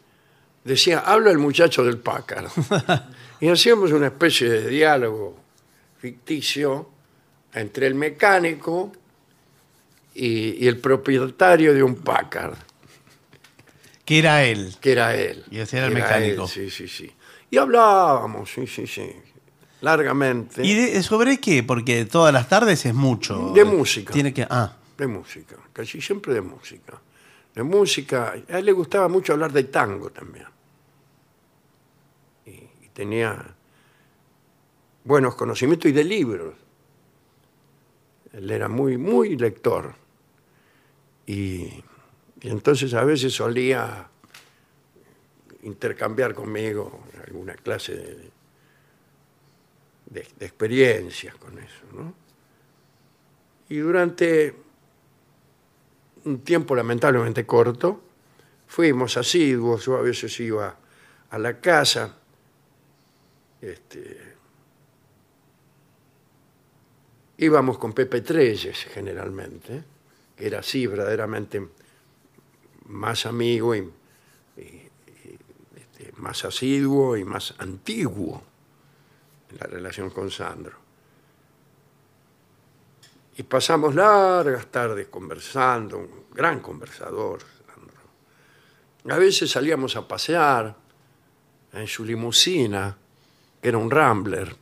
decía, habla el muchacho del Packard. y hacíamos una especie de diálogo ficticio entre el mecánico y, y el propietario de un Packard, Que era él. que era él. Y ese era el mecánico. sí, sí, sí. Y hablábamos, sí, sí, sí, largamente. ¿Y de- sobre qué? Porque todas las tardes es mucho. De música. Tiene que. Ah, De música, casi siempre de música. De música, a él le gustaba mucho hablar de tango también. Y, tenía buenos conocimientos y de libros. Él era muy, muy lector. Y, y entonces a veces solía intercambiar conmigo alguna clase de, de- de experiencias con eso, ¿no? Y durante un tiempo lamentablemente corto, fuimos asiduos, yo a veces iba a la casa, este, íbamos con Pepe Treyes generalmente, que era así verdaderamente más amigo y, este, más asiduo y más antiguo en la relación con Sandro. Y pasamos largas tardes conversando, un gran conversador, Sandro. A veces salíamos a pasear en su limusina, que era un Rambler.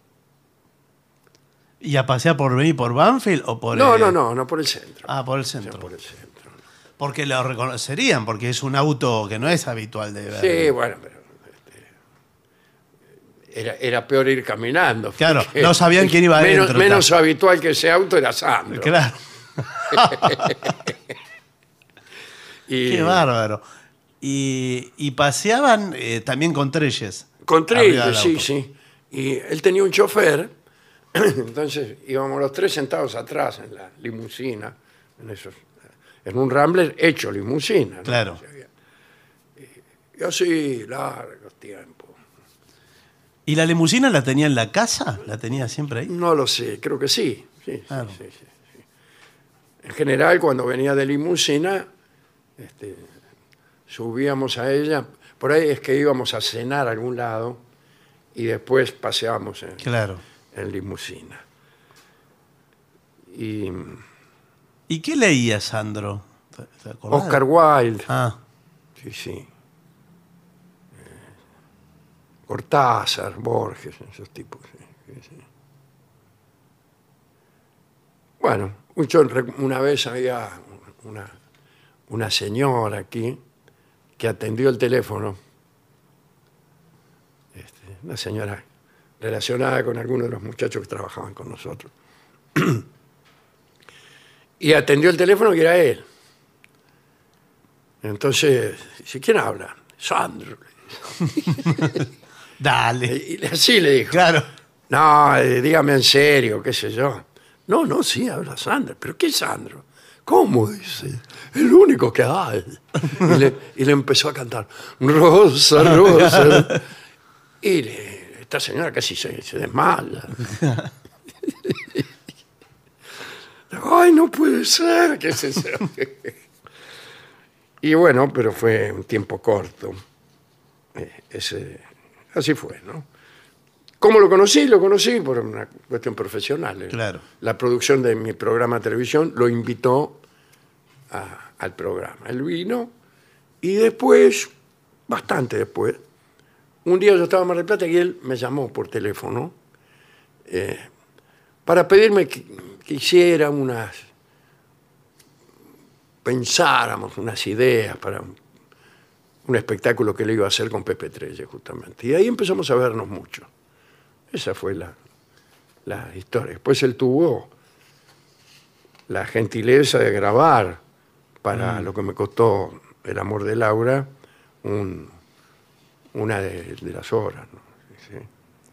¿y a pasear por venir por Banfield o por.? No, eh, no, no, no por el centro. Ah, por el O sea, centro. por el centro. Porque lo reconocerían, porque es un auto que no es habitual de ver. Sí, bueno, pero era, era peor ir caminando. Claro, no sabían quién iba menos, adentro, Menos habitual que ese auto era Sandro. Claro. Y Qué bárbaro. Y, y paseaban eh, también con Treyes. Con Treyes, sí, sí. Y él tenía un chofer, entonces íbamos los tres sentados atrás en la limusina, en, esos, en un Rambler hecho limusina. ¿no? Claro. Y así, largos tiempos. ¿Y la limusina la tenía en la casa? ¿La tenía siempre ahí? No lo sé, creo que sí. sí, sí, Claro. sí, sí, sí. En general, cuando venía de limusina, este, subíamos a ella. Por ahí es que íbamos a cenar a algún lado y después paseábamos en, Claro. en limusina. Y ¿Y qué leía Sandro? ¿Te- te acordás? Oscar Wilde, Ah, sí, sí. Cortázar, Borges, esos tipos. Bueno, rec- una vez había una, una señora aquí que atendió el teléfono, Este, una señora relacionada con algunos de los muchachos que trabajaban con nosotros. y atendió el teléfono y era él. Entonces, dice, ¿quién habla? Sandro. dale. Y y así le dijo. Claro. No, eh, dígame en serio, qué sé yo. No, no, sí, habla Sandro. ¿Pero qué Sandro? ¿Cómo dice? El único que hay. Y le, y le empezó a cantar, Rosa, Rosa. Y le- esta señora casi se, se desmaya. Ay, no puede ser, qué sé yo. Y bueno, pero fue un tiempo corto. Eh, ese, así fue, ¿no? ¿Cómo lo conocí? Lo conocí por una cuestión profesional. Eh, Claro. La producción de mi programa de televisión lo invitó a- al programa. Él vino y después, bastante después, un día yo estaba en Mar del Plata y él me llamó por teléfono eh, para pedirme que, que hiciera unas, pensáramos unas ideas para un, un espectáculo que le iba a hacer con Pepe Trelle, justamente. Y ahí empezamos a vernos mucho. Esa fue la, la historia. Después él tuvo la gentileza de grabar para lo que me costó El amor de Laura un- una de, de las horas. ¿no? Sí,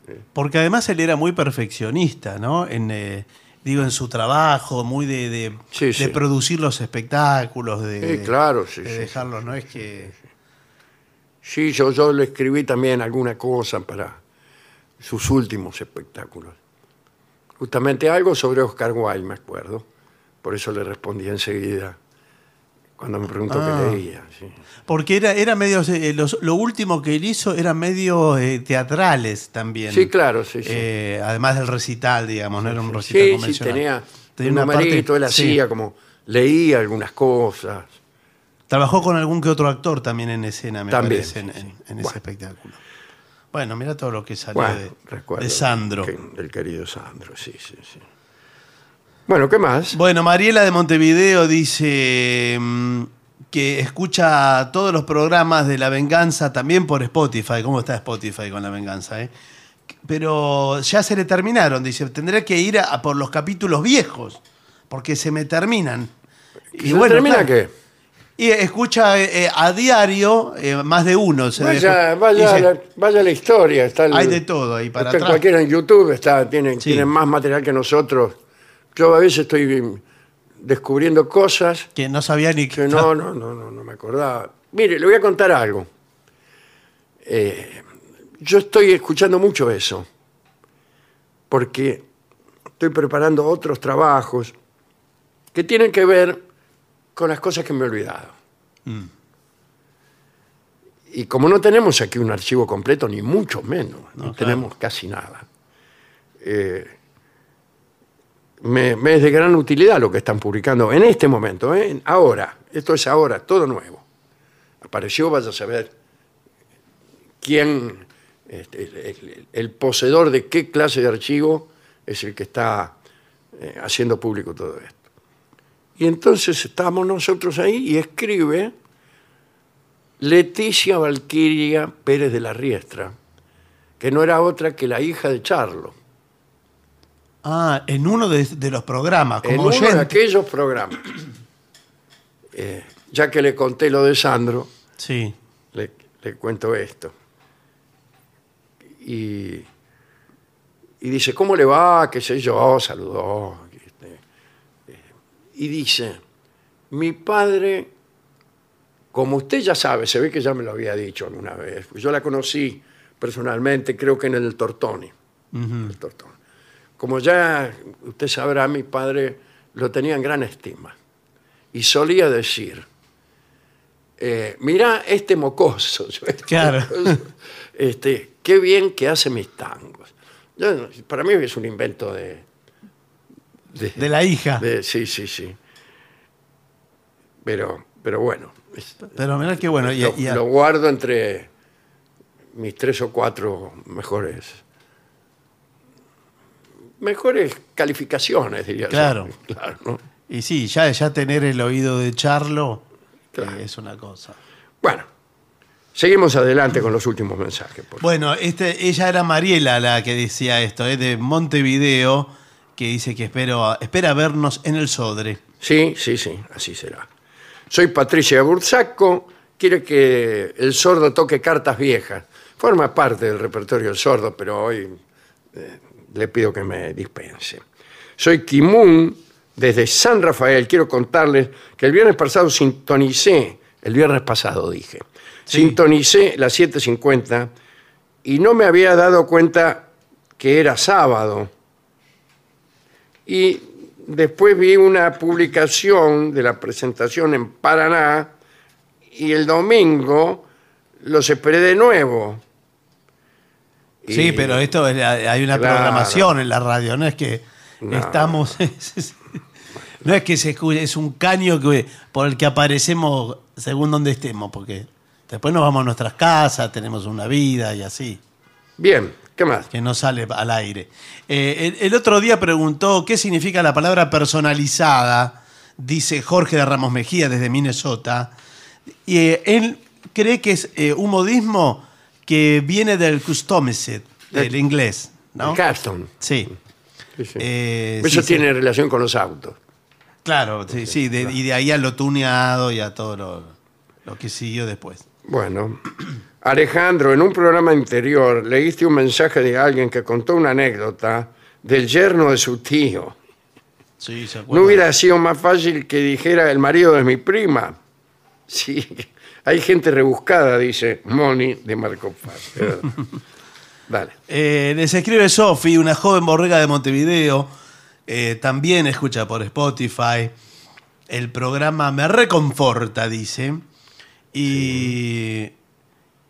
sí. Porque además él era muy perfeccionista, ¿no? En, eh, digo, en su trabajo, muy de, de, Sí, de producir los espectáculos, de, claro, dejarlos, ¿no? Es que... Sí, yo, yo le escribí también alguna cosa para sus últimos espectáculos. Justamente algo sobre Oscar Wilde, me acuerdo. Por eso le respondí enseguida cuando me preguntó Ah. qué leía. sí. Porque era, era medio... eh, los- lo último que él hizo eran medio eh, teatrales también. Sí, claro, sí, sí. Eh, además del recital, digamos, no era un recital Sí, sí, convencional. tenía, Tenía un una parte- numerito, él sí. hacía como, leía algunas cosas. Trabajó con algún que otro actor también en escena, me También, parece, en, sí, ese espectáculo. Bueno, mira todo lo que salió Bueno, de, Sandro. que- del querido Sandro, sí, sí, sí. Bueno, ¿qué más? Bueno, Mariela de Montevideo dice mm, que escucha todos los programas de La Venganza también por Spotify. ¿Cómo está Spotify con La Venganza? eh? Pero ya se le terminaron, dice. Tendré que ir a, a por los capítulos viejos, porque se me terminan. ¿Y termina claro. qué? Y escucha eh, eh, a diario eh, más de uno. se Vaya, vaya, dice, la, vaya la historia. Está el- Hay de todo ahí para atrás. cualquiera en YouTube, está, tienen, Sí. tienen más material que nosotros. Yo a veces estoy descubriendo cosas que no sabía ni que no, no, no, no, no me acordaba. Mire, le voy a contar algo. Eh, yo estoy escuchando mucho eso, porque estoy preparando otros trabajos que tienen que ver con las cosas que me he olvidado. Mm. Y como no tenemos aquí un archivo completo, ni mucho menos, no, tenemos casi nada, eh, me, me es de gran utilidad lo que están publicando en este momento, ¿eh? ahora, esto es ahora, todo nuevo. Apareció, vaya a saber quién, este, el, el- el poseedor de qué clase de archivo es el que está eh, haciendo público todo esto. Y entonces estamos nosotros ahí y escribe Leticia Valquiria Pérez de la Riestra, que no era otra que la hija de Charlo. Ah, en uno de, de los programas, como en uno de aquellos programas. Eh, ya que le conté lo de Sandro, Sí. le, le cuento esto. Y, y dice, ¿cómo le va? ¿Qué sé yo? Saludó. Y dice, mi padre, como usted ya sabe, se ve que ya me lo había dicho alguna vez, pues yo la conocí personalmente, creo que en el Tortoni. El Tortoni. Como ya usted sabrá, mi padre lo tenía en gran estima. Y solía decir, eh, mira este mocoso. este Claro. este, qué bien que hace mis tangos. Yo- para mí es un invento de... De la hija. de- sí, sí, sí. Pero, pero bueno, Pero mirá qué bueno. y- lo, y- lo guardo entre mis tres o cuatro mejores mejores calificaciones, diría yo. Claro. Claro, ¿no? y sí, ya, ya tener el oído de Charlo Claro. eh, es una cosa. Bueno, seguimos adelante con los últimos mensajes. por. Bueno, este, ella era Mariela la que decía esto, es de Montevideo, que dice que espero, espera vernos en el Sodre. Sí, sí, sí, así será. Soy Patricia Bursaco, quiere que el sordo toque cartas viejas. Forma parte del repertorio del sordo, pero hoy eh, le pido que me dispense. Soy Kimun, desde San Rafael. Quiero contarles que el viernes pasado sintonicé, el viernes pasado dije, sintonicé las 7.50 y no me había dado cuenta que era sábado. Y después vi una publicación de la presentación en Paraná y el domingo los esperé de nuevo. Y- Sí, pero esto es- hay una Claro. programación en la radio, no es que No. estamos... no es que se escuche, es un caño que, por el que aparecemos según donde estemos, porque después nos vamos a nuestras casas, tenemos una vida y así. Bien, ¿qué más? que no sale al aire. Eh, el, el otro día preguntó qué significa la palabra personalizada, dice Jorge de Ramos Mejía desde Minnesota. Y eh, él cree que es eh, un modismo que viene del customized, del inglés, ¿no? Caston. Sí. Sí, sí. Eso sí, tiene relación con los autos. Claro, sí, sí, de- y de ahí a lo tuneado y a todo lo, lo que siguió después. Bueno, Alejandro, en un programa anterior leíste un mensaje de alguien que contó una anécdota del yerno de su tío. Sí, se ¿No hubiera sido más fácil que dijera el marido de mi prima? Sí, hay gente rebuscada, dice Moni de Marco Paz. Dale. Eh, les escribe Sofi, una joven borrega de Montevideo. eh, también escucha por Spotify. El programa me reconforta, dice. Y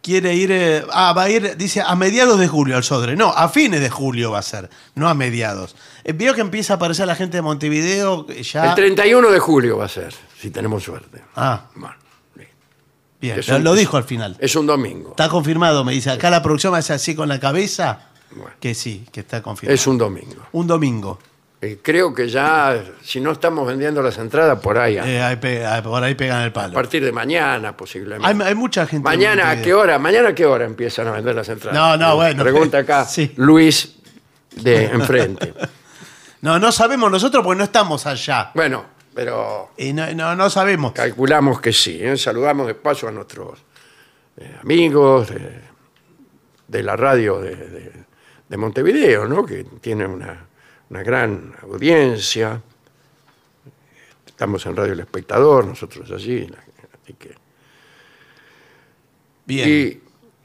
quiere ir. eh, ah, va a ir, dice, a mediados de julio al Sodre. No, a fines de julio va a ser, no a mediados. Eh, Veo que empieza a aparecer la gente de Montevideo eh, ya. El 31 de julio va a ser, si tenemos suerte. Ah, Bueno, bien, Es lo- un- lo dijo al final. es un domingo. Está confirmado, me dice. Acá la producción hace así con la cabeza. Bueno. Que sí, que está confirmado. Es un domingo. un domingo. Eh, creo que ya, si no estamos vendiendo las entradas, por ahí, a- Eh, ahí pe- ahí- por ahí pegan el a palo. partir de mañana posiblemente. Hay, hay mucha gente. en Mañana, ¿a qué hora? ¿Mañana a qué hora empiezan a vender las entradas? No, no, bueno. Pregunta acá Sí. Luis de enfrente. No, no sabemos nosotros porque no estamos allá. bueno, pero Y no, no, no sabemos. calculamos que sí. ¿eh? Saludamos de paso a nuestros eh, amigos de, de la radio de, de- de Montevideo, ¿no? que tiene una, una gran audiencia. Estamos en Radio El Espectador, nosotros allí. Así que Bien. Y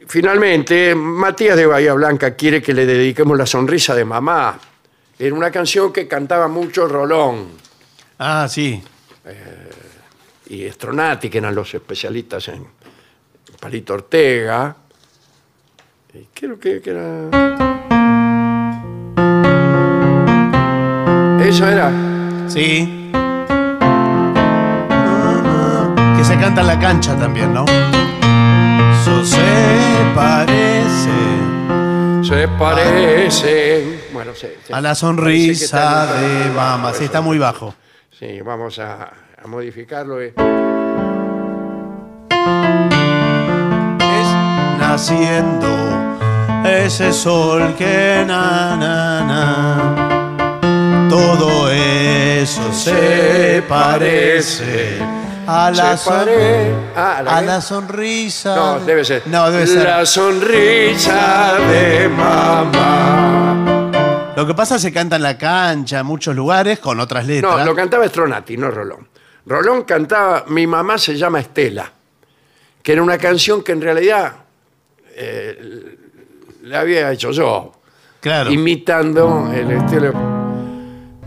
finalmente, Matías de Bahía Blanca quiere que le dediquemos la sonrisa de mamá. Era una canción que cantaba mucho Rolón Ah, sí. y Stronati, que eran los especialistas en Palito Ortega. Y creo que, que era. Esa era. Sí. Que se canta en la cancha también, ¿no? Eso se parece Se parece. Bueno, se- se- a la sonrisa de mamá. Sí, eso. está muy bajo. Sí, vamos a, a modificarlo. Es naciendo ese sol que na, na, na. Todo eso se parece a la, Se pare- Ah, ¿a la a qué? la sonrisa. No, de- debe ser. No, debe ser. La sonrisa de mamá. Lo que pasa es que se canta en la cancha, en muchos lugares, con otras letras. No, lo cantaba Stronati, no Rolón. Rolón cantaba Mi mamá se llama Estela, que era una canción que en realidad eh, la había hecho yo, Claro. imitando el estilo.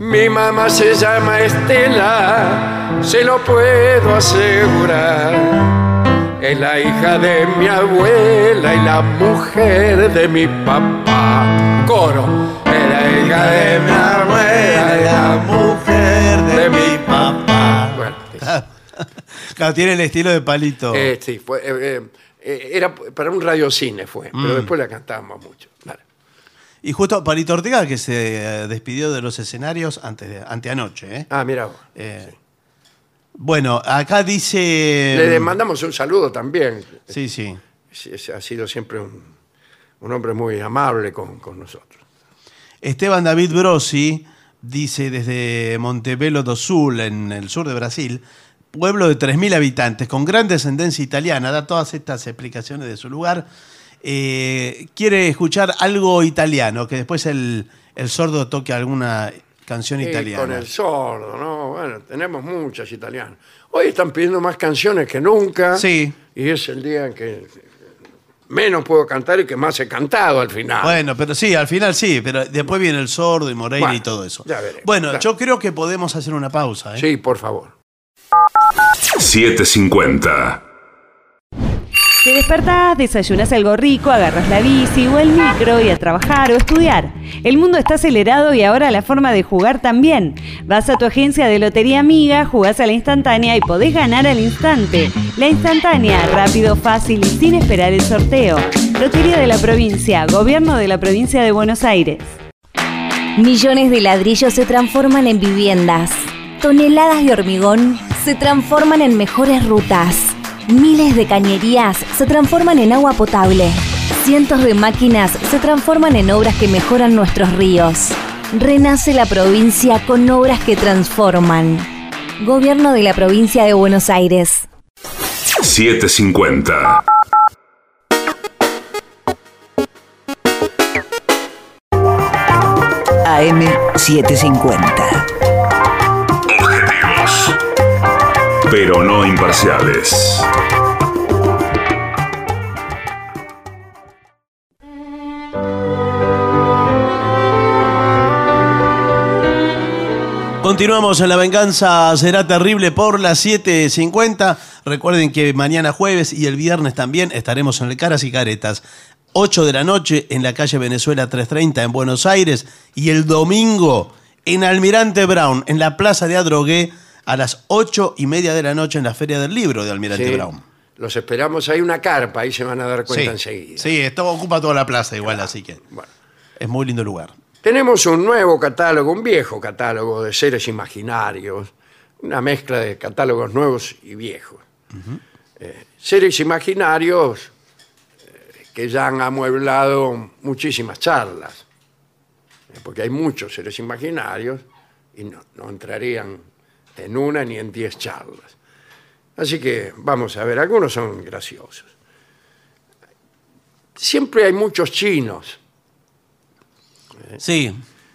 Mi mamá se llama Estela, se lo puedo asegurar. Es la hija de mi abuela y la mujer de mi papá. Coro. Es la hija de mi abuela y la mujer de mi papá. Bueno, Claro, tiene el estilo de palito. eh, sí, fue, eh, eh, era para un radiocine fue, Mm. pero después la cantábamos mucho. Dale. Y justo Palito Ortega, que se eh, despidió de los escenarios antes de, anteanoche. ¿eh? Ah, mira. Eh, Bueno, acá dice. Le mandamos un saludo también. Sí, sí. Ha sido siempre un, un hombre muy amable con, con nosotros. Esteban David Brosi dice desde Montebello do Sul, en el sur de Brasil, pueblo de 3.000 habitantes, con gran descendencia italiana, da todas estas explicaciones de su lugar. Eh, quiere escuchar algo italiano, que después el, el sordo toque alguna canción Y italiana. con el sordo, ¿no? Bueno, tenemos muchas italianas. Hoy están pidiendo más canciones que nunca. Sí. Y es el día en que menos puedo cantar y que más he cantado al final. Bueno, pero sí, al final sí, pero después viene el sordo y Moreira Bueno, y todo eso. ya veremos. Bueno, Claro. yo creo que podemos hacer una pausa. ¿eh? Sí, por favor. 750. Te despertás, desayunas algo rico, agarras la bici o el micro y a trabajar o estudiar. El mundo está acelerado y ahora la forma de jugar también. Vas a tu agencia de lotería amiga, jugás a la instantánea y podés ganar al instante. La instantánea, rápido, fácil y sin esperar el sorteo. Lotería de la provincia, Gobierno de la provincia de Buenos Aires. Millones de ladrillos se transforman en viviendas. Toneladas de hormigón se transforman en mejores rutas. Miles de cañerías se transforman en agua potable. Cientos de máquinas se transforman en obras que mejoran nuestros ríos. Renace la provincia con obras que transforman. Gobierno de la provincia de Buenos Aires. 750. AM750. Objetivos. Pero no imparciales. Continuamos en La Venganza Será Terrible por las 7.50. Recuerden que mañana jueves y el viernes también estaremos en el Caras y Caretas. 8 de la noche en la calle Venezuela 330 en Buenos Aires y el domingo en Almirante Brown, en la Plaza de Adrogué, a las 8 y media de la noche en la Feria del Libro de Almirante Sí. Brown. Los esperamos. Hay una carpa, ahí se van a dar cuenta sí, enseguida. sí, esto ocupa toda la plaza igual, así que Bueno. es muy lindo lugar. Tenemos un nuevo catálogo, un viejo catálogo de seres imaginarios, una mezcla de catálogos nuevos y viejos. Eh, seres imaginarios eh, que ya han amueblado muchísimas charlas, eh, porque hay muchos seres imaginarios y no, no entrarían en una ni en diez charlas. Así que vamos a ver, algunos son graciosos. Siempre hay muchos chinos. Sí,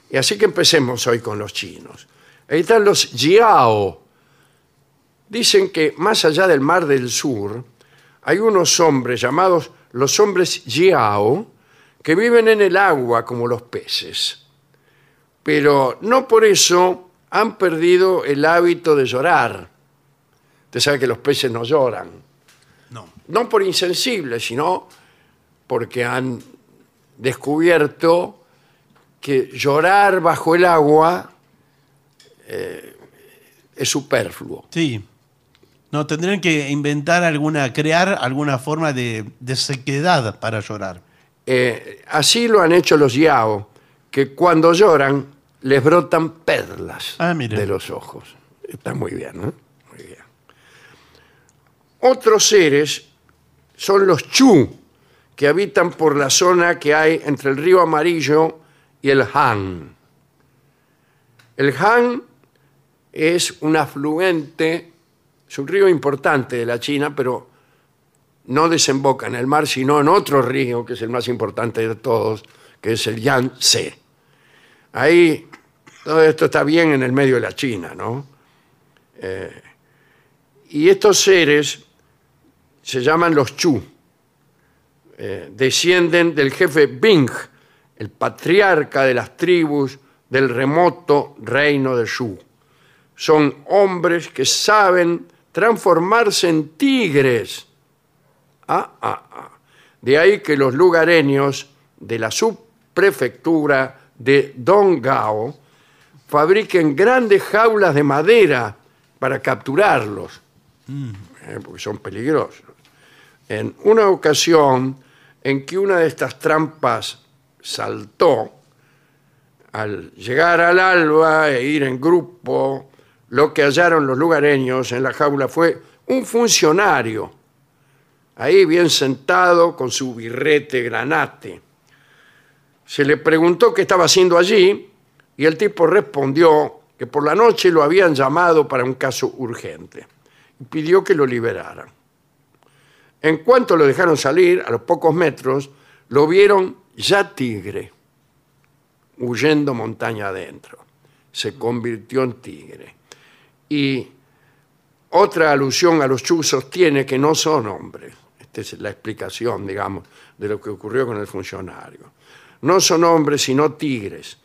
Y así que empecemos hoy con los chinos. Ahí están los Jiao. Dicen que más allá del Mar del Sur hay unos hombres llamados los hombres Jiao que viven en el agua como los peces. Pero no por eso han perdido el hábito de llorar. Usted sabe que los peces no lloran. no. No por insensibles, sino porque han descubierto que llorar bajo el agua eh, es superfluo. Sí. No, tendrían que inventar alguna, crear alguna forma de, de sequedad para llorar. Eh, así lo han hecho los yao, que cuando lloran les brotan perlas Ah, mire. de los ojos. Está muy bien, ¿no? Muy bien. Otros seres son los chu, que habitan por la zona que hay entre el río Amarillo y el Han. El Han es un afluente, es un río importante de la China, pero no desemboca en el mar, sino en otro río, que es el más importante de todos, que es el Yangtze. Ahí todo esto está bien en el medio de la China, ¿no? Eh, y estos seres se llaman los Chu. eh, descienden del jefe Bing, el patriarca de las tribus del remoto reino de Shu. Son hombres que saben transformarse en tigres. Ah, ah, ah. De ahí que los lugareños de la subprefectura de Dongao fabriquen grandes jaulas de madera para capturarlos, eh, porque son peligrosos. En una ocasión en que una de estas trampas saltó, al llegar al alba e ir en grupo, lo que hallaron los lugareños en la jaula fue un funcionario, ahí bien sentado con su birrete granate. Se le preguntó qué estaba haciendo allí y el tipo respondió que por la noche lo habían llamado para un caso urgente y pidió que lo liberaran. En cuanto lo dejaron salir, a los pocos metros, lo vieron ya tigre, huyendo montaña adentro. Se convirtió en tigre. Y otra alusión a los chuzos tiene que no son hombres. Esta es la explicación, digamos, de lo que ocurrió con el funcionario. No son hombres, sino tigres.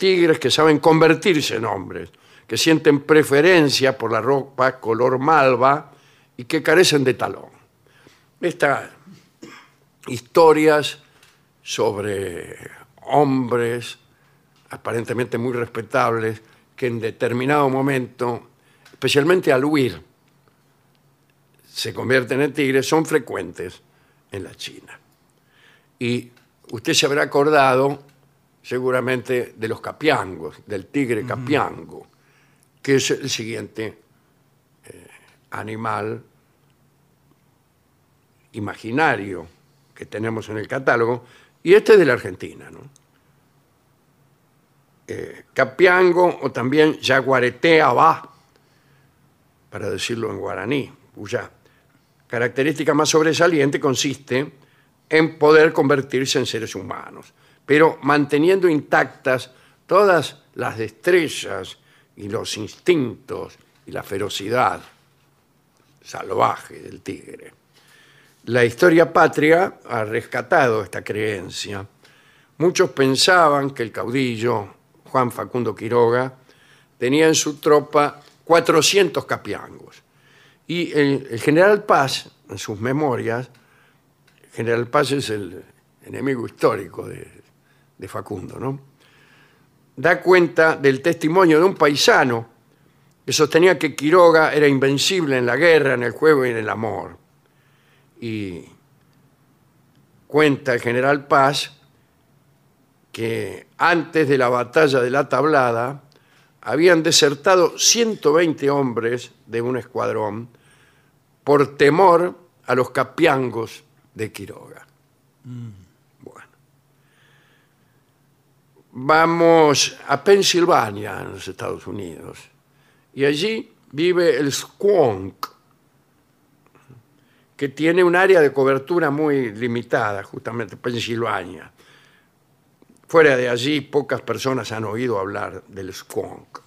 Tigres que saben convertirse en hombres, que sienten preferencia por la ropa color malva y que carecen de talón. Estas historias sobre hombres aparentemente muy respetables que en determinado momento, especialmente al huir, se convierten en tigres, son frecuentes en la China. Y usted se habrá acordado seguramente de los capiangos, del tigre capiango, que es el siguiente eh, animal imaginario que tenemos en el catálogo, y este es de la Argentina, ¿no? Eh, capiango o también yaguaretea va, para decirlo en guaraní, cuya característica más sobresaliente consiste en poder convertirse en seres humanos, pero manteniendo intactas todas las destrezas y los instintos y la ferocidad salvaje del tigre. La historia patria ha rescatado esta creencia. Muchos pensaban que el caudillo Juan Facundo Quiroga tenía en su tropa 400 capiangos. Y el, el general Paz, en sus memorias, General Paz es el enemigo histórico de, de Facundo, ¿no? Da cuenta del testimonio de un paisano que sostenía que Quiroga era invencible en la guerra, en el juego y en el amor. Y cuenta el general Paz que antes de la batalla de la Tablada habían desertado 120 hombres de un escuadrón por temor a los capiangos de Quiroga. Bueno. Vamos a Pensilvania, en los Estados Unidos, y allí vive el squonk, que tiene un área de cobertura muy limitada, justamente Pensilvania. Fuera de allí, pocas personas han oído hablar del squonk.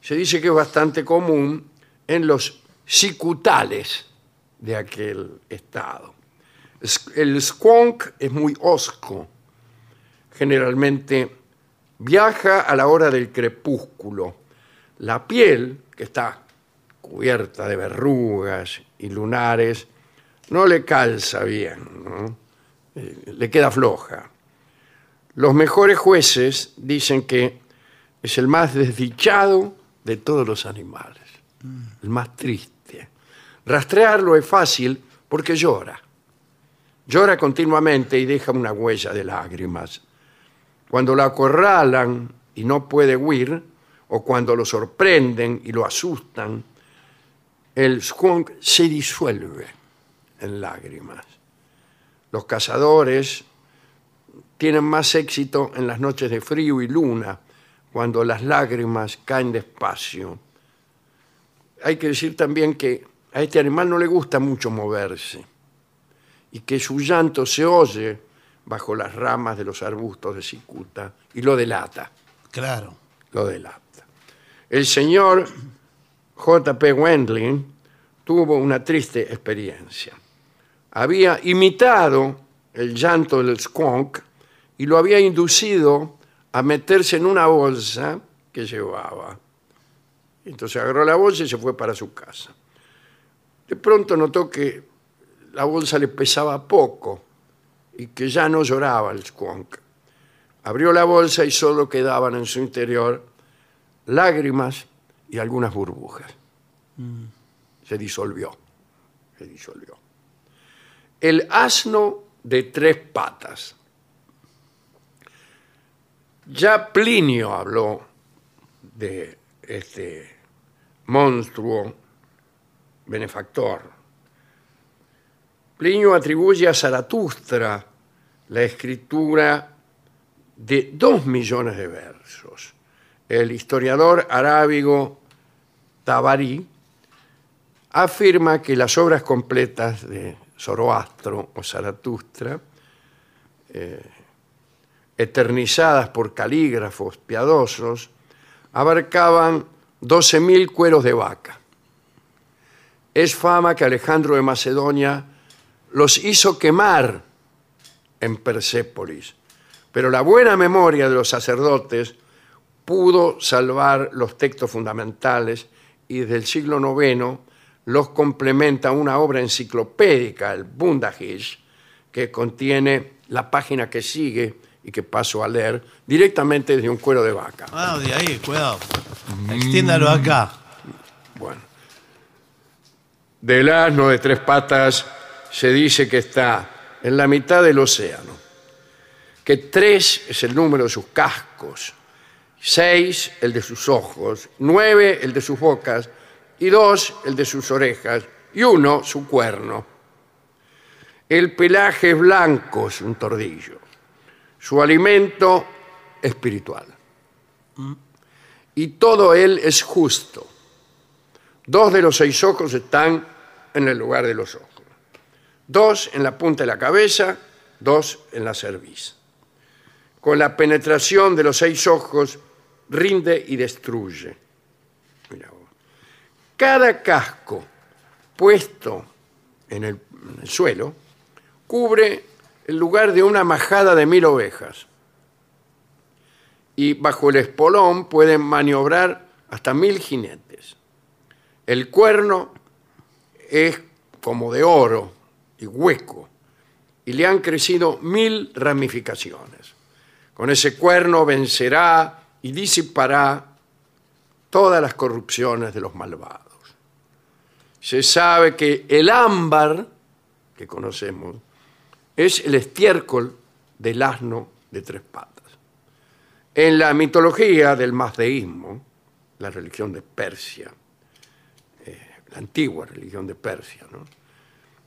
Se dice que es bastante común en los cicutales de aquel estado. El squonk es muy osco. Generalmente viaja a la hora del crepúsculo. La piel, que está cubierta de verrugas y lunares, no le calza bien, ¿no? Eh, le queda floja. Los mejores jueces dicen que es el más desdichado de todos los animales, el más triste. Rastrearlo es fácil porque llora. Llora continuamente y deja una huella de lágrimas. Cuando lo acorralan y no puede huir, o cuando lo sorprenden y lo asustan, el skunk se disuelve en lágrimas. Los cazadores tienen más éxito en las noches de frío y luna, cuando las lágrimas caen despacio. Hay que decir también que a este animal no le gusta mucho moverse y que su llanto se oye bajo las ramas de los arbustos de cicuta y lo delata, Claro. lo delata. El señor J.P. Wendling tuvo una triste experiencia. Había imitado el llanto del squonk y lo había inducido a meterse en una bolsa que llevaba. Entonces agarró la bolsa y se fue para su casa. De pronto notó que la bolsa le pesaba poco y que ya no lloraba el squonk. Abrió la bolsa y solo quedaban en su interior lágrimas y algunas burbujas. Se disolvió. Se disolvió. El asno de tres patas. Ya Plinio habló de este monstruo benefactor. Plinio atribuye a Zaratustra la escritura de dos millones de versos. El historiador arábigo Tabari afirma que las obras completas de Zoroastro o Zaratustra, eh, eternizadas por calígrafos piadosos, abarcaban 12.000 cueros de vaca. Es fama que Alejandro de Macedonia los hizo quemar en Persépolis, pero la buena memoria de los sacerdotes pudo salvar los textos fundamentales y desde el siglo IX los complementa una obra enciclopédica, el Bundahish, que contiene la página que sigue y que paso a leer directamente desde un cuero de vaca. Ah, de ahí, cuidado. Extiéndalo acá. Bueno. Del asno de tres patas se dice que está en la mitad del océano, que tres es el número de sus cascos, seis el de sus ojos, nueve el de sus bocas y dos el de sus orejas y uno su cuerno. El pelaje es blanco, es un tordillo. Su alimento espiritual. Y todo él es justo. Dos de los seis ojos están en el lugar de los ojos. Dos en la punta de la cabeza, dos en la cerviz. Con la penetración de los seis ojos rinde y destruye. Cada casco puesto en el, en el suelo cubre el lugar de una majada de mil ovejas. Y bajo el espolón pueden maniobrar hasta mil jinetes. El cuerno es como de oro y hueco, y le han crecido mil ramificaciones. Con ese cuerno vencerá y disipará todas las corrupciones de los malvados. Se sabe que el ámbar, que conocemos, es el estiércol del asno de tres patas. En la mitología del mazdeísmo, la religión de Persia, eh, la antigua religión de Persia, ¿no?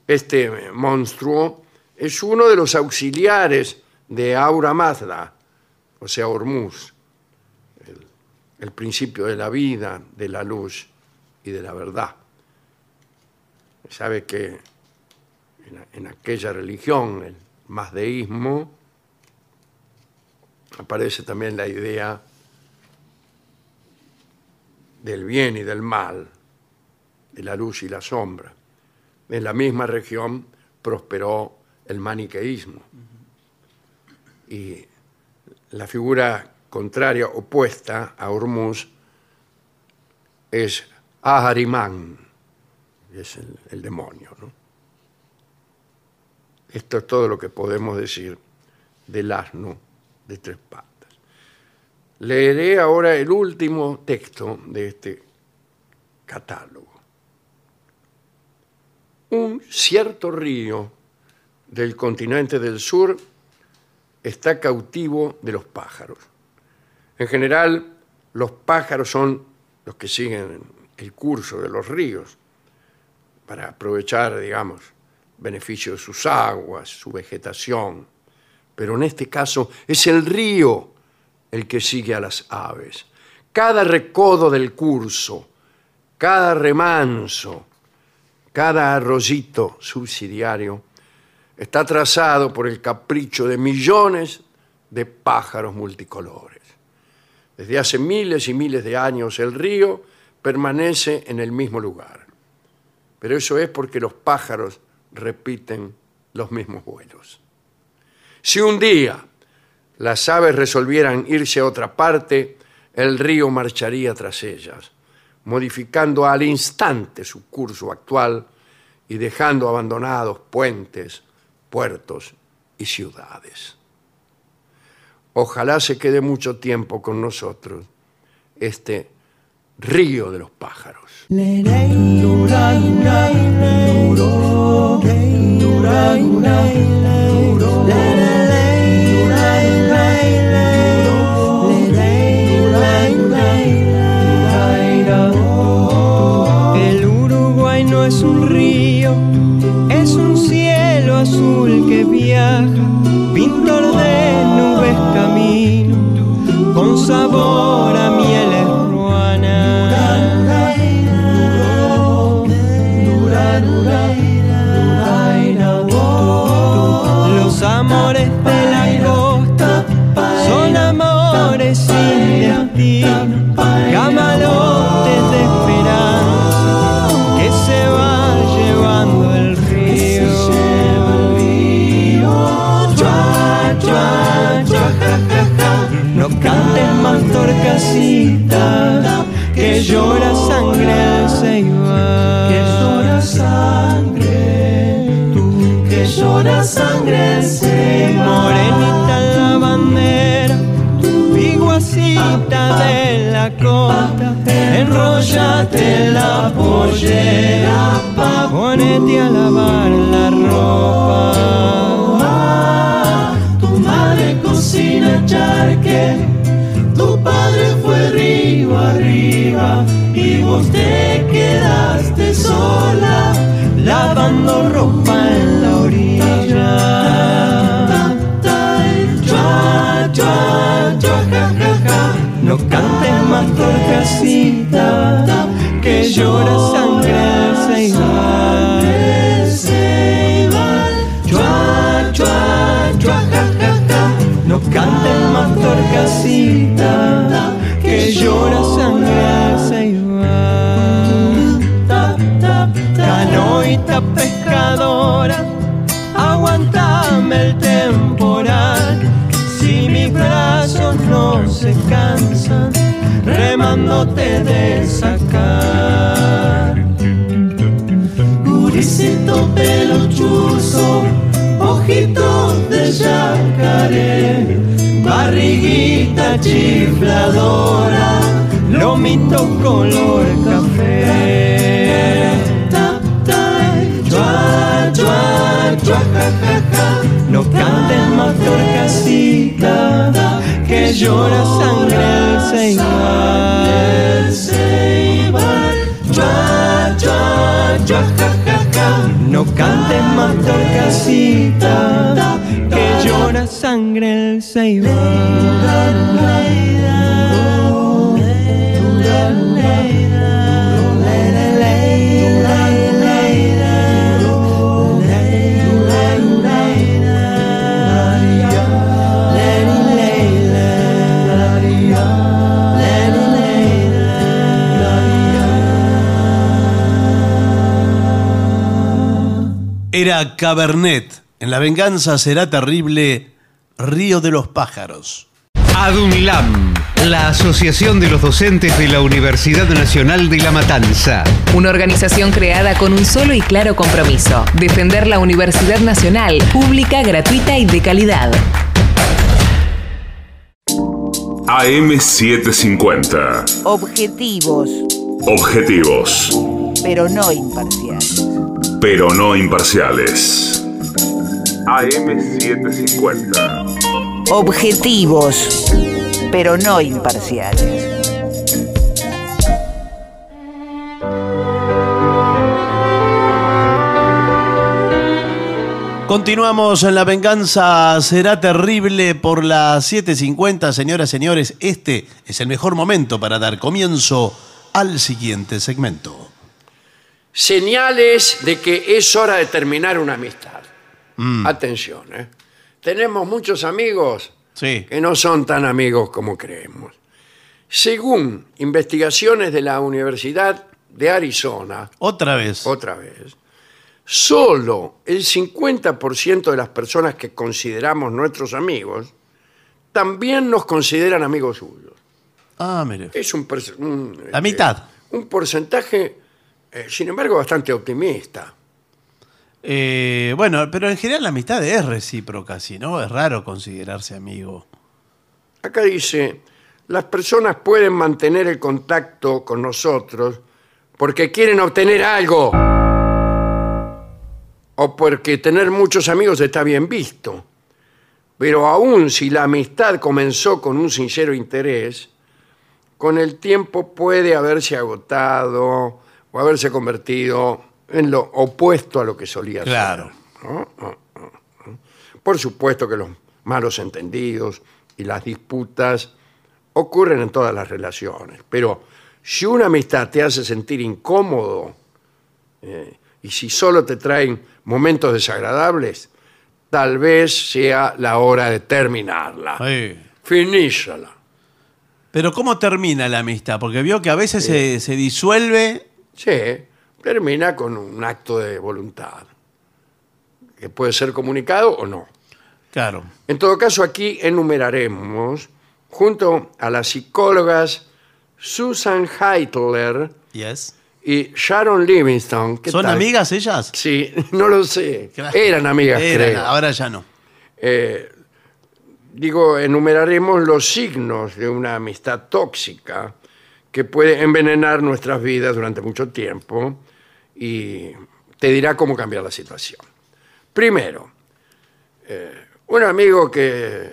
Este monstruo es uno de los auxiliares de Aura Mazda, o sea, Hormuz, el, principio de la vida, de la luz y de la verdad. Sabe que en, en aquella religión, el mazdeísmo, aparece también la idea del bien y del mal, de la luz y la sombra. En la misma región prosperó el maniqueísmo. Y la figura contraria, opuesta a Hormuz, es Ahariman, que es el, demonio. Esto es todo lo que podemos decir del asno de tres patas. Leeré ahora el último texto de este catálogo. Un cierto río del continente del sur está cautivo de los pájaros. En general, los pájaros son los que siguen el curso de los ríos para aprovechar, digamos, beneficio de sus aguas, su vegetación. Pero en este caso es el río el que sigue a las aves. Cada recodo del curso, cada remanso, cada arroyito subsidiario está trazado por el capricho de millones de pájaros multicolores. Desde hace miles y miles de años el río permanece en el mismo lugar. Pero eso es porque los pájaros repiten los mismos vuelos. Si un día las aves resolvieran irse a otra parte, el río marcharía tras ellas, modificando al instante su curso actual y dejando abandonados puentes, puertos y ciudades. Ojalá se quede mucho tiempo con nosotros este río de los pájaros. Es un río, es un cielo azul que viaja, pintor de nubes camino, con sabor a mieles más torcasita que llora sangre el ceibal. Que llora sangre, tú que llora sangre el ceibal. Morenita en la bandera, piguacita de la costa, enrollate la pollera, ponete a lavar la ropa. Tu madre cocina charque, y vos te quedaste sola lavando ropa en la orilla. Chua, chua, chua, ja, ja. No cantes más torcasita que llora sangre ceibal. Chua, chua, chua, ja. No cantes más torcasita que llora sangre el ceibal. Canoita pescadora, aguantame el temporal. Si mis brazos no se cansan, remándote de sacar. Guricito pelo chuzo, ojitos de yacaré, barriguita chifladora, lomito color café. No cantes más torcasita que llora sangre el ja. No cantes más torcasita que llora sangre el Era Cabernet. En la venganza será terrible. Río de los pájaros. ADUNLAM, la Asociación de los Docentes de la Universidad Nacional de La Matanza. Una organización creada con un solo y claro compromiso, defender la Universidad Nacional, pública, gratuita y de calidad. AM750. Objetivos, Objetivos, pero no imparciales. Pero no imparciales. AM750. Objetivos, pero no imparciales. Continuamos en La Venganza Será Terrible por las 7.50. Señoras, señores, este es el mejor momento para dar comienzo al siguiente segmento. Señales de que es hora de terminar una amistad. Atención, ¿eh? Tenemos muchos amigos Sí. que no son tan amigos como creemos. Según investigaciones de la Universidad de Arizona, Otra vez. otra vez, solo el 50% de las personas que consideramos nuestros amigos también nos consideran amigos suyos. Ah, mire. Es un, un, La mitad. eh, un porcentaje, eh, sin embargo, bastante optimista. Eh, bueno, pero en general la amistad es recíproca, si no, es raro considerarse amigo. Acá dice, las personas pueden mantener el contacto con nosotros porque quieren obtener algo o porque tener muchos amigos está bien visto. Pero aún si la amistad comenzó con un sincero interés, con el tiempo puede haberse agotado o haberse convertido en lo opuesto a lo que solía Claro. ser. ¿no? Ah, ah, ah. Por supuesto que los malos entendidos y las disputas ocurren en todas las relaciones, pero si una amistad te hace sentir incómodo eh, y si solo te traen momentos desagradables, tal vez sea la hora de terminarla. Sí. Finízala. Pero ¿cómo termina la amistad? Porque vio que a veces se, se disuelve. Sí, termina con un acto de voluntad, que puede ser comunicado o no. Claro. En todo caso, aquí enumeraremos, junto a las psicólogas Susan Heitler Yes. y Sharon Livingston. ¿qué ¿Son tal? amigas ellas? Sí, no lo sé. Claro. Eran amigas, Eran, creo. ahora ya no. Eh, digo, enumeraremos los signos de una amistad tóxica que puede envenenar nuestras vidas durante mucho tiempo y te dirá cómo cambiar la situación. Primero, eh, un amigo que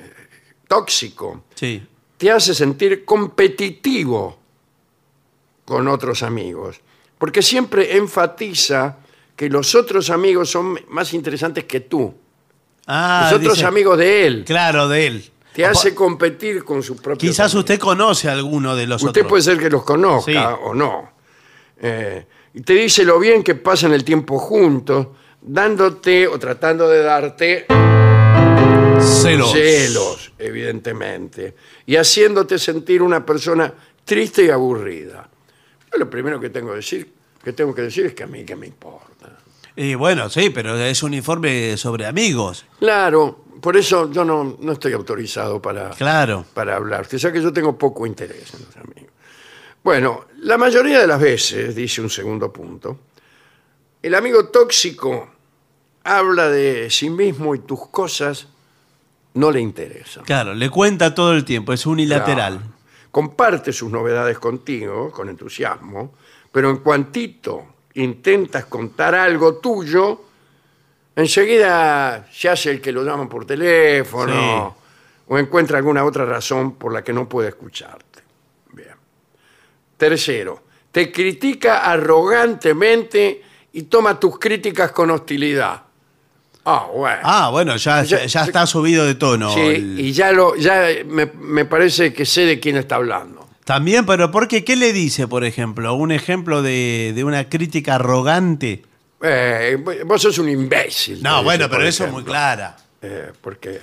tóxico Sí. te hace sentir competitivo con otros amigos, porque siempre enfatiza que los otros amigos son más interesantes que tú, Ah, los otros dice- amigos de él. Claro, de él. Te hace competir con su propio. Quizás usted conoce a alguno de los Usted otros. puede ser que los conozca Sí. o no. Eh, y te dice lo bien que pasan el tiempo juntos, dándote o tratando de darte Celos. celos, evidentemente, y haciéndote sentir una persona triste y aburrida. Yo lo primero que tengo que decir, que tengo que decir es que a mí que me importa. Y bueno, sí, pero es un informe sobre amigos. Claro, por eso yo no, no estoy autorizado para, Claro. para hablar. Usted sabe que yo tengo poco interés en los amigos. Bueno, la mayoría de las veces, dice un segundo punto, el amigo tóxico habla de sí mismo y tus cosas no le interesan. Claro, le cuenta todo el tiempo, es unilateral. Claro. Comparte sus novedades contigo con entusiasmo, pero en cuantito intentas contar algo tuyo, enseguida se hace el que lo llaman por teléfono o encuentra alguna otra razón por la que no puede escucharte. Bien. Tercero, te critica arrogantemente y toma tus críticas con hostilidad. Ah, bueno. Ah, bueno, ya, Ya- ya, ya está subido de tono. sí, el- y ya, lo, ya me, me parece que sé de quién está hablando. También, pero ¿por qué? ¿Qué le dice, por ejemplo? Un ejemplo de, de una crítica arrogante. Eh, vos sos un imbécil. No, te bueno, dice, por pero eso es muy clara. Eh, porque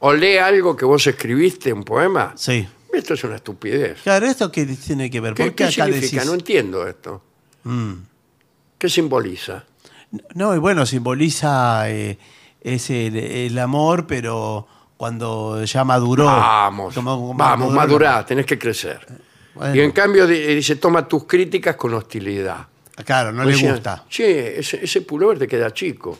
o lee algo que vos escribiste, un poema. Sí. Esto es una estupidez. Claro, ¿esto qué tiene que ver? ¿Qué, ¿Por qué, qué acá significa? decís? No entiendo esto. Mm. ¿Qué simboliza? No, y bueno, simboliza eh, es el, el amor, pero cuando ya maduró. Vamos, Como- como vamos, madurá, tenés que crecer. Bueno, Y en cambio di- dice, toma tus críticas con hostilidad. Claro, no le sea, gusta. Che, ese, ese pullover te queda chico.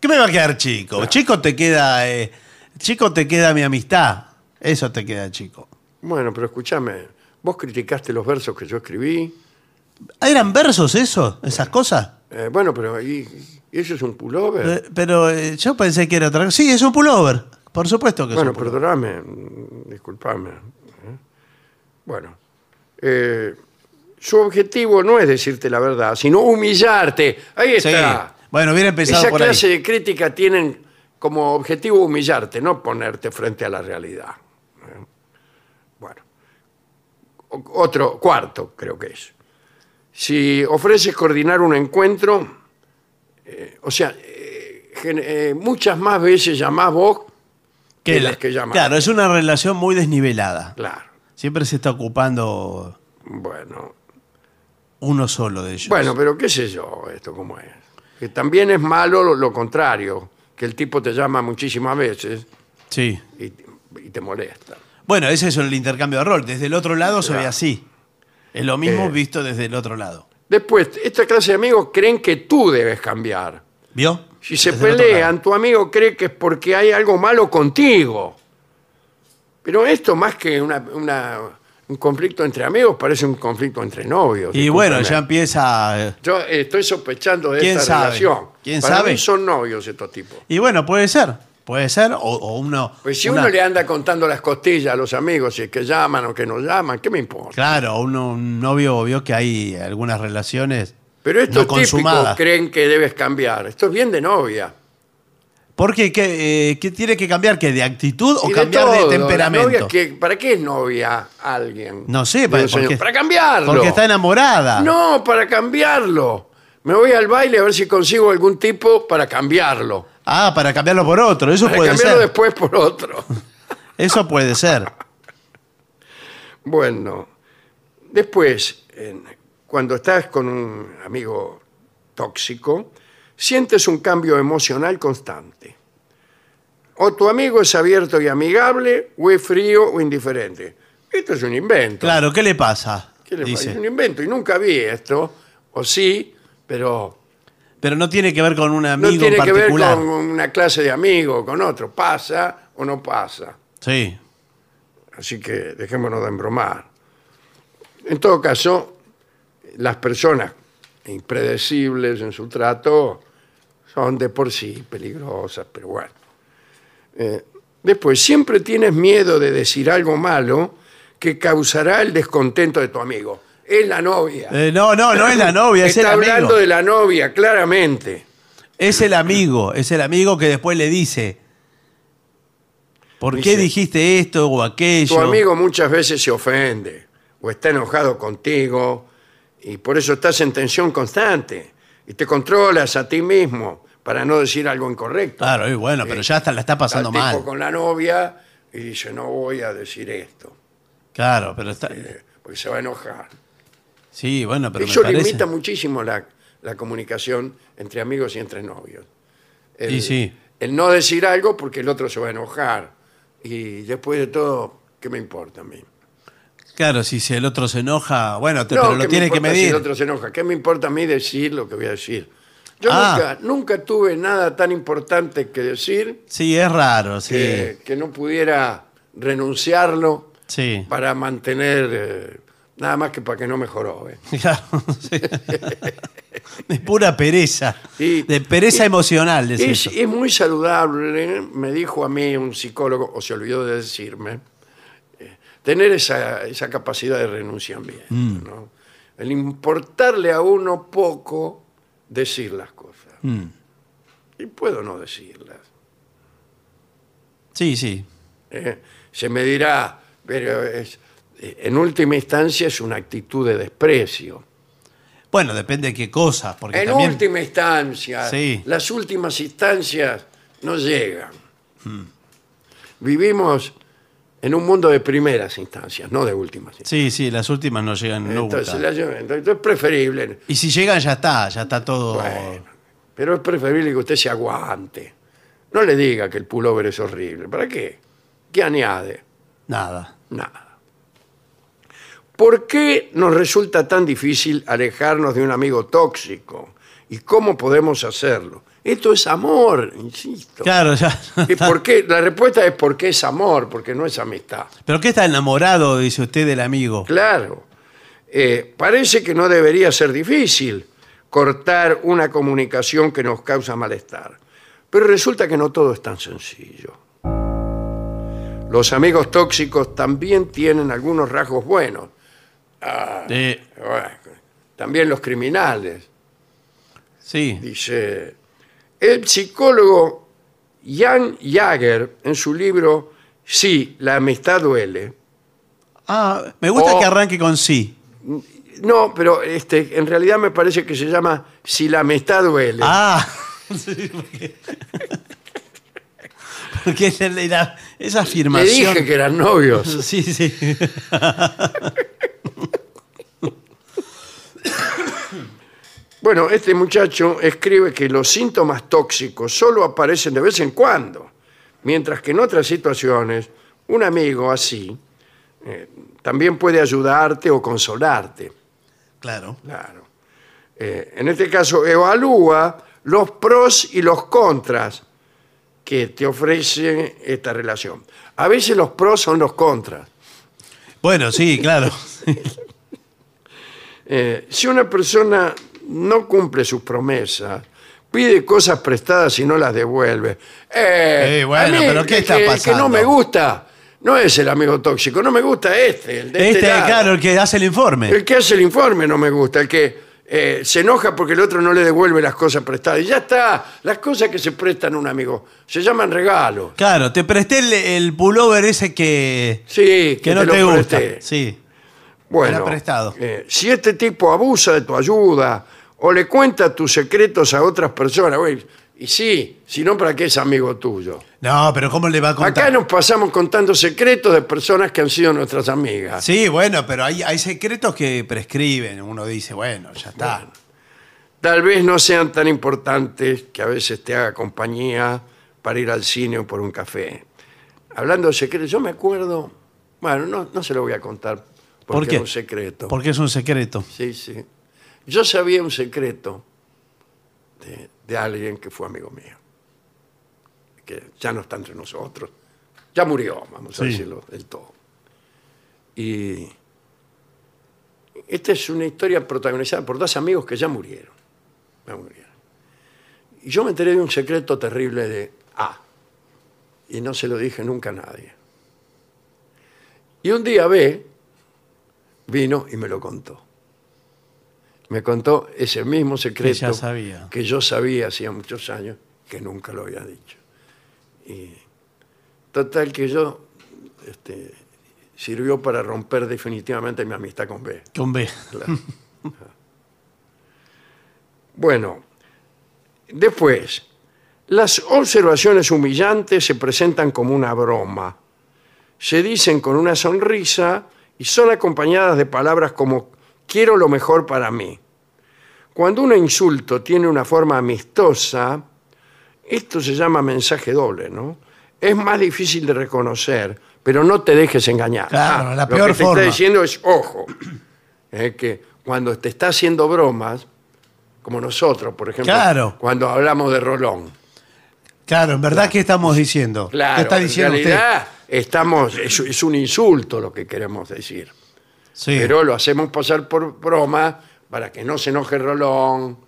¿Qué me va a quedar chico? Chico te queda. eh, chico te queda mi amistad. Eso te queda chico. Bueno, pero escúchame, vos criticaste los versos que yo escribí. ¿Eran versos eso? ¿Esas cosas? Eh, bueno, pero ¿y, y eso es un pullover? Eh, Pero eh, yo pensé que era otra cosa. Sí, es un pullover. Por supuesto que Bueno, es un pullover. perdóname, mm, discúlpame. ¿eh? Bueno, eh, su objetivo no es decirte la verdad, sino humillarte. Ahí Sí. está. Bueno, hubiera empezado Esa por ahí. clase de crítica tienen como objetivo humillarte, no ponerte frente a la realidad. ¿eh? Bueno, O- otro, cuarto creo que es. Si ofreces coordinar un encuentro, eh, o sea, eh, gen- eh, muchas más veces llamás vos que, la- las que llaman. Claro, es una relación muy desnivelada. Claro. Siempre se está ocupando Bueno, uno solo de ellos. bueno, pero qué sé yo, esto cómo es. Que también es malo lo, lo contrario, que el tipo te llama muchísimas veces Sí. y, y te molesta. Bueno, ese es el intercambio de rol. Desde el otro lado se ve Claro. así. Es lo mismo Eh. visto desde el otro lado. Después, esta clase de amigos creen que tú debes cambiar. ¿Vio? Si se Desde el otro pelean, tu amigo cree que es porque hay algo malo contigo. Pero esto, más que una- una- un conflicto entre amigos, parece un conflicto entre novios. Y bueno, ya empieza. eh, Yo estoy sospechando de ¿Quién esta sabe? relación. ¿Quién Para sabe? mí son novios estos tipos. Y bueno, puede ser. Puede ser. O, o uno. Pues si una- uno le anda contando las costillas a los amigos, si es que llaman o que no llaman, ¿qué me importa? Claro, uno, un novio vio que hay algunas relaciones Pero estos no típicos consumadas. creen que debes cambiar. Esto es bien de novia. Porque ¿qué, eh, qué tiene que cambiar? ¿Que de actitud o Y cambiar de. La temperamento? novia que- ¿Para qué es novia alguien? No sé, De para, un señor. porque, para cambiarlo. porque está enamorada. No, para cambiarlo. Me voy al baile a ver si consigo algún tipo para cambiarlo. Ah, para cambiarlo por otro. Eso Para puede cambiarlo ser. después por otro. Eso puede ser. Bueno, después, en- cuando estás con un amigo tóxico, sientes un cambio emocional constante. O tu amigo es abierto y amigable, o es frío o indiferente. Esto es un invento. Claro, ¿qué le pasa? ¿Qué le pasa? Dice. Es un invento y nunca vi esto. O sí, pero Pero no tiene que ver con un no amigo tiene en que ver particular. con una clase de amigo, con otro. Pasa o no pasa. Sí. Así que dejémonos de embromar. En todo caso, las personas impredecibles en su trato son de por sí peligrosas, pero bueno. Eh, después, siempre tienes miedo de decir algo malo que causará el descontento de tu amigo. Es la novia. Eh, no, no, no es la novia, es el Está amigo. hablando de la novia, claramente. Es el amigo, es el amigo que después le dice, ¿por qué Dice, dijiste esto o aquello? Tu amigo muchas veces se ofende o está enojado contigo y por eso estás en tensión constante y te controlas a ti mismo para no decir algo incorrecto. Claro, y bueno, pero ya está, la está pasando Está el tipo mal. con la novia y dice, no voy a decir esto, Claro, pero está... eh, porque se va a enojar. Sí, bueno, pero Eso me parece... limita muchísimo la, la comunicación entre amigos y entre novios. El, Y sí. el no decir algo porque el otro se va a enojar. Y después de todo, ¿qué me importa a mí? Claro, si si el otro se enoja, bueno, te- No, pero ¿qué lo tiene que importa Si medir. el otro se enoja. ¿Qué me importa a mí decir lo que voy a decir? Yo Ah. nunca, nunca tuve nada tan importante que decir Sí, es raro, sí. que, que no pudiera renunciarlo Sí. para mantener, eh, nada más que para que no me jorobe. Claro, sí. De pura pereza. Y- de pereza y- emocional, es, Es, es muy saludable, me dijo a mí un psicólogo, o se olvidó de decirme, eh, tener esa, esa capacidad de renunciamiento. Mm. ¿no? El importarle a uno poco decir las cosas. Mm. Y puedo no decirlas. Sí, sí. ¿eh? Se me dirá, pero es, eh, en última instancia es una actitud de desprecio. Bueno, depende de qué cosa, porque en también... última instancia, Sí. las últimas instancias no llegan. Hmm. Vivimos en un mundo de primeras instancias, no de últimas instancias. Sí, sí, las últimas no llegan nunca. Entonces, la- entonces es preferible, Y si llegan ya está, ya está todo... Bueno. pero es preferible que usted se aguante. No le diga que el pullover es horrible. ¿Para qué? ¿Qué añade? Nada. Nada. ¿Por qué nos resulta tan difícil alejarnos de un amigo tóxico? ¿Y cómo podemos hacerlo? Esto es amor, insisto. Claro, ya. ¿Y por qué? La respuesta es porque es amor, porque no es amistad. ¿Pero qué está enamorado, dice usted, del amigo? Claro. Eh, parece que no debería ser difícil cortar una comunicación que nos causa malestar. Pero resulta que no todo es tan sencillo. Los amigos tóxicos también tienen algunos rasgos buenos. Eh, Bueno, también los criminales. sí. Dice, el psicólogo Jan Jager, en su libro Sí, la amistad duele. Ah, me gusta O- que arranque con sí. No, pero este, en realidad me parece que se llama Si la amistad duele. Ah. Sí, porque... porque esa, la- esa Le afirmación... dije que eran novios. Sí, sí. Bueno, este muchacho escribe que los síntomas tóxicos solo aparecen de vez en cuando, mientras que en otras situaciones un amigo así eh, también puede ayudarte o consolarte. Claro. Claro. Eh, en este caso, evalúa los pros y los contras que te ofrece esta relación. A veces los pros son los contras. Bueno, sí, claro. Eh, si una persona no cumple sus promesas, pide cosas prestadas y no las devuelve. Eh, Eh, bueno, a mí, pero ¿qué está que, el que pasando? no me gusta, no es el amigo tóxico, no me gusta este, el de este, Este, lado. claro, el que hace el informe. El que hace el informe no me gusta, el que eh, se enoja porque el otro no le devuelve las cosas prestadas. Y ya está, las cosas que se prestan a un amigo se llaman regalos. Claro, te presté el, el pullover ese que, Sí, que no te gusta. presté. Sí. Bueno, prestado. eh, si este tipo abusa de tu ayuda o le cuenta tus secretos a otras personas, güey, y sí, si no, ¿para qué es amigo tuyo? No, pero ¿cómo le va a contar? Acá nos pasamos contando secretos de personas que han sido nuestras amigas. Sí, bueno, pero hay, hay secretos que prescriben. Uno dice, bueno, ya está. Tal vez no sean tan importantes que a veces te haga compañía para ir al cine o por un café. Hablando de secretos, yo me acuerdo, bueno, no, no se lo voy a contar porque ¿Por qué? es un secreto. Porque es un secreto. Sí, sí. Yo sabía un secreto de, de alguien que fue amigo mío, que ya no está entre nosotros, ya murió, vamos a Sí. decirlo del todo. Y esta es una historia protagonizada por dos amigos que ya murieron. Ya murieron. Y yo me enteré de un secreto terrible de A, y no se lo dije nunca a nadie. Y un día B vino y me lo contó. Me contó ese mismo secreto ya sabía. que yo sabía hacía muchos años que nunca lo había dicho. Y total que yo este, sirvió para romper definitivamente mi amistad con B. Con B. Claro. Bueno, después, las observaciones humillantes se presentan como una broma. Se dicen con una sonrisa y son acompañadas de palabras como quiero lo mejor para mí. Cuando un insulto tiene una forma amistosa, esto se llama mensaje doble, ¿no? Es más difícil de reconocer, pero no te dejes engañar. Claro, la lo peor que te está diciendo es, ojo, es que cuando te está haciendo bromas, como nosotros, por ejemplo, Claro. cuando hablamos de Rolón. Claro, en verdad, ¿qué estamos diciendo? Claro, ¿Qué está diciendo en realidad estamos, es, es un insulto lo que queremos decir. Sí. Pero lo hacemos pasar por broma para que no se enoje Rolón,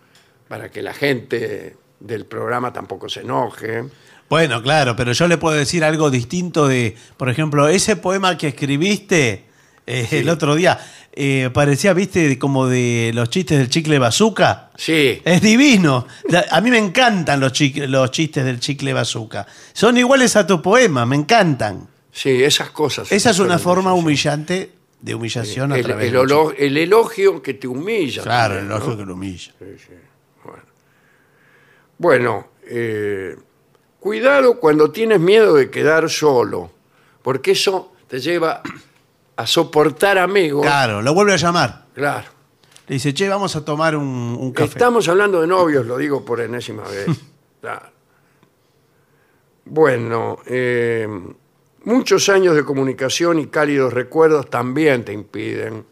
para que la gente del programa tampoco se enoje. Bueno, claro, pero yo le puedo decir algo distinto de, por ejemplo, ese poema que escribiste eh, el otro día, eh, parecía, viste, como de los chistes del chicle bazooka. Sí, Es divino. A mí me encantan los, los chistes del chicle bazooka. Son iguales a tu poema, me encantan. sí, esas cosas. Esa es una forma sí. humillante de humillación a El, través el un olo- el elogio que te humilla. Claro, el elogio que lo humilla. Bueno, eh, cuidado cuando tienes miedo de quedar solo, porque eso te lleva a soportar amigos. Claro, lo vuelve a llamar. Claro. Le dice, che, vamos a tomar un, un café. Estamos hablando de novios, lo digo por enésima vez. Claro. Bueno, eh, muchos años de comunicación y cálidos recuerdos también te impiden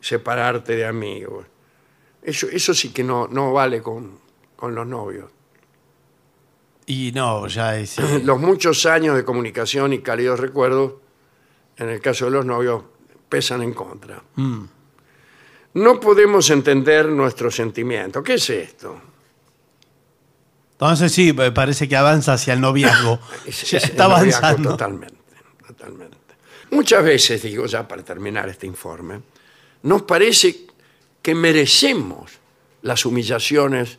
separarte de amigos. Eso, eso sí que no, no vale con, con los novios. Y no, ya es... eh, Los muchos años de comunicación y cálidos recuerdos, en el caso de los novios, pesan en contra. mm. No podemos entender nuestros sentimientos. ¿Qué es esto? Entonces sí, me parece que avanza hacia el noviazgo. Es- Ya es está avanzando. Totalmente, totalmente. Muchas veces, digo ya para terminar este informe, nos parece que merecemos las humillaciones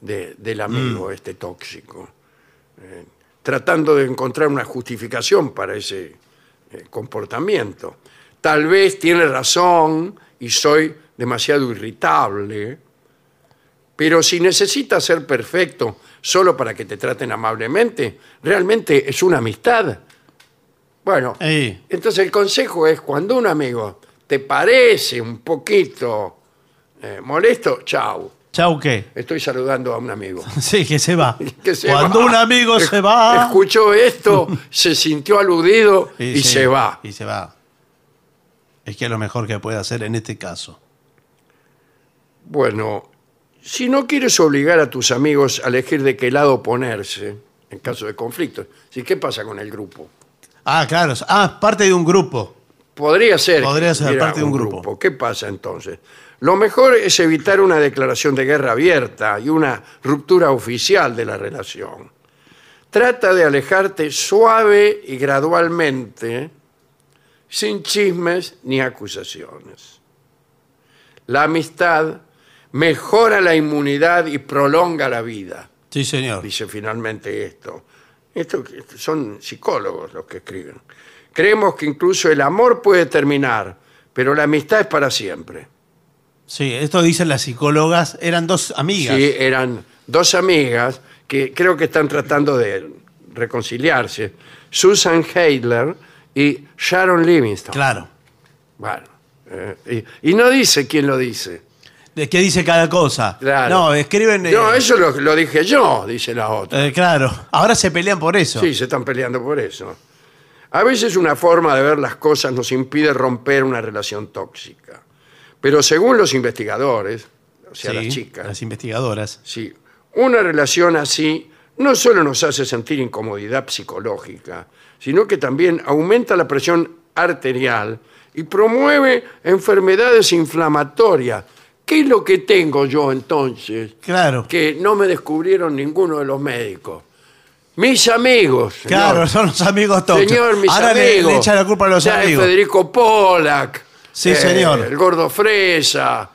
de- del amigo Mm. este tóxico, eh, tratando de encontrar una justificación para ese comportamiento. Tal vez tiene razón y soy demasiado irritable, pero si necesitas ser perfecto solo para que te traten amablemente, realmente es una amistad. Bueno, Ey. entonces el consejo es cuando un amigo te parece un poquito eh, molesto, chau. Chau, ¿qué? Estoy saludando a un amigo. Sí, que se va. Que se Cuando va. un amigo Es- se va. Escuchó esto, se sintió aludido y, sí, se va. Y se va. Es que es lo mejor que puede hacer en este caso. Bueno, si no quieres obligar a tus amigos a elegir de qué lado ponerse en caso de conflictos, ¿sí? ¿qué pasa con el grupo? Ah, claro. Ah, parte de un grupo. Podría ser. Podría ser parte de un grupo. ¿Qué pasa entonces? Lo mejor es evitar una declaración de guerra abierta y una ruptura oficial de la relación. Trata de alejarte suave y gradualmente, sin chismes ni acusaciones. La amistad mejora la inmunidad y prolonga la vida Sí, señor. dice finalmente esto. Son psicólogos los que escriben. Creemos que incluso el amor puede terminar, pero la amistad es para siempre. Sí, esto dicen las psicólogas. Eran dos amigas. Sí, eran dos amigas que creo que están tratando de reconciliarse. Susan Heidler y Sharon Livingston. Claro. Bueno, eh, y, y no dice quién lo dice. ¿De qué dice cada cosa? Claro. No, escriben. eh, No, eso lo, lo dije yo, dice la otra. eh, claro. Ahora se pelean por eso. Sí, se están peleando por eso. A veces una forma de ver las cosas nos impide romper una relación tóxica. Pero según los investigadores, o sea, las chicas, Las investigadoras. sí, una relación así no solo nos hace sentir incomodidad psicológica, sino que también aumenta la presión arterial y promueve enfermedades inflamatorias. ¿Qué es lo que tengo yo entonces? Claro. Que no me descubrieron ninguno de los médicos. Mis amigos. señor. Claro, son los amigos tóxicos. Señor, mis Ahora le- amigos. Le, echan la culpa a los Ya es amigos. Federico Pollack. Eh, Sí, señor. El gordo Fresa,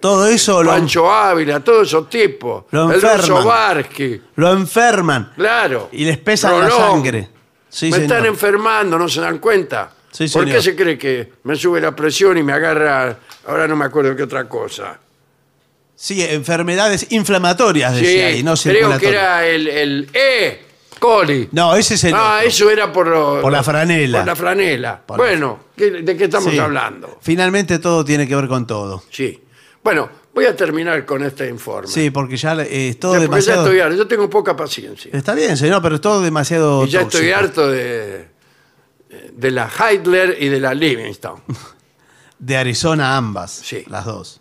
Todo eso lo, Pancho Ávila, todos esos tipos. Lo el enferman. ruso Barsky, lo enferman claro. y les pesan la Rolón. sangre. Sí, me señor. están enfermando, no se dan cuenta. Sí, ¿Por qué se cree que me sube la presión y me agarra, ahora no me acuerdo qué otra cosa? Sí, enfermedades inflamatorias, decía ahí, no creo que circulatorias. era el, el E. coli. No, ese es el Ah, otro. eso era por, lo- Por la franela. Por la franela. Por la- bueno, ¿qué- ¿de qué estamos Sí. hablando? Finalmente todo tiene que ver con todo. Sí. Bueno, voy a terminar con este informe. Sí, porque ya eh, es todo Ya, porque ya demasiado... estoy harto, yo tengo poca paciencia. Está bien, señor, pero es todo demasiado Y ya tóxico. estoy harto de, de la Heidler y de la Livingston. De Arizona ambas, Sí. las dos.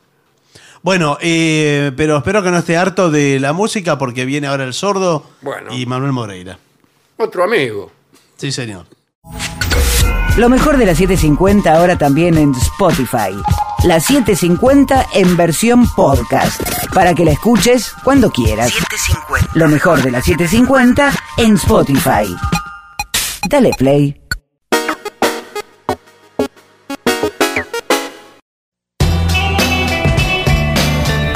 Bueno, eh, pero espero que no esté harto de la música porque viene ahora el sordo Bueno. y Manuel Moreira. Otro amigo. Sí, señor. Lo mejor de la 750 ahora también en Spotify. La 750 en versión podcast. Para que la escuches cuando quieras. Lo mejor de la 750 en Spotify. Dale play.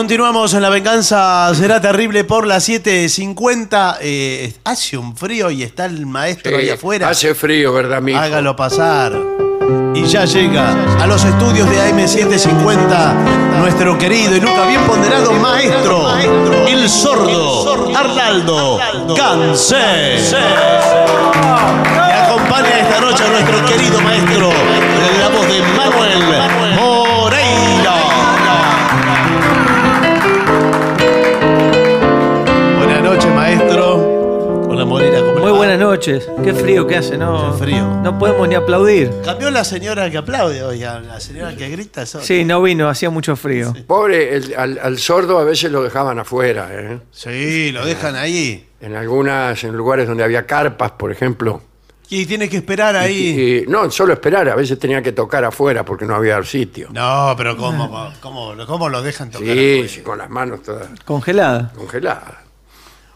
Continuamos en La Venganza Será Terrible por las 7.50. Eh, hace un frío y está el maestro ahí afuera. Hace frío, ¿verdad, mijo? Hágalo pasar. Y ya llega a los estudios de AM750 nuestro querido y nunca bien ponderado maestro, el sordo Arnaldo Cancel. Y acompaña esta noche a nuestro querido maestro, noches. Qué frío que hace, ¿no? Qué frío. No podemos ni aplaudir. Cambió la señora que aplaude hoy, a la señora que grita. eso. Sí, no vino, hacía mucho frío. Pobre, el- al, al sordo a veces lo dejaban afuera, ¿eh? Sí, lo dejan ahí. En algunas, en lugares donde había carpas, por ejemplo. Y tiene que esperar ahí. Y, no, solo esperar, a veces tenía que tocar afuera porque no había sitio. No, pero ¿cómo, cómo, cómo lo dejan tocar? Sí, con las manos todas Congelada. congeladas.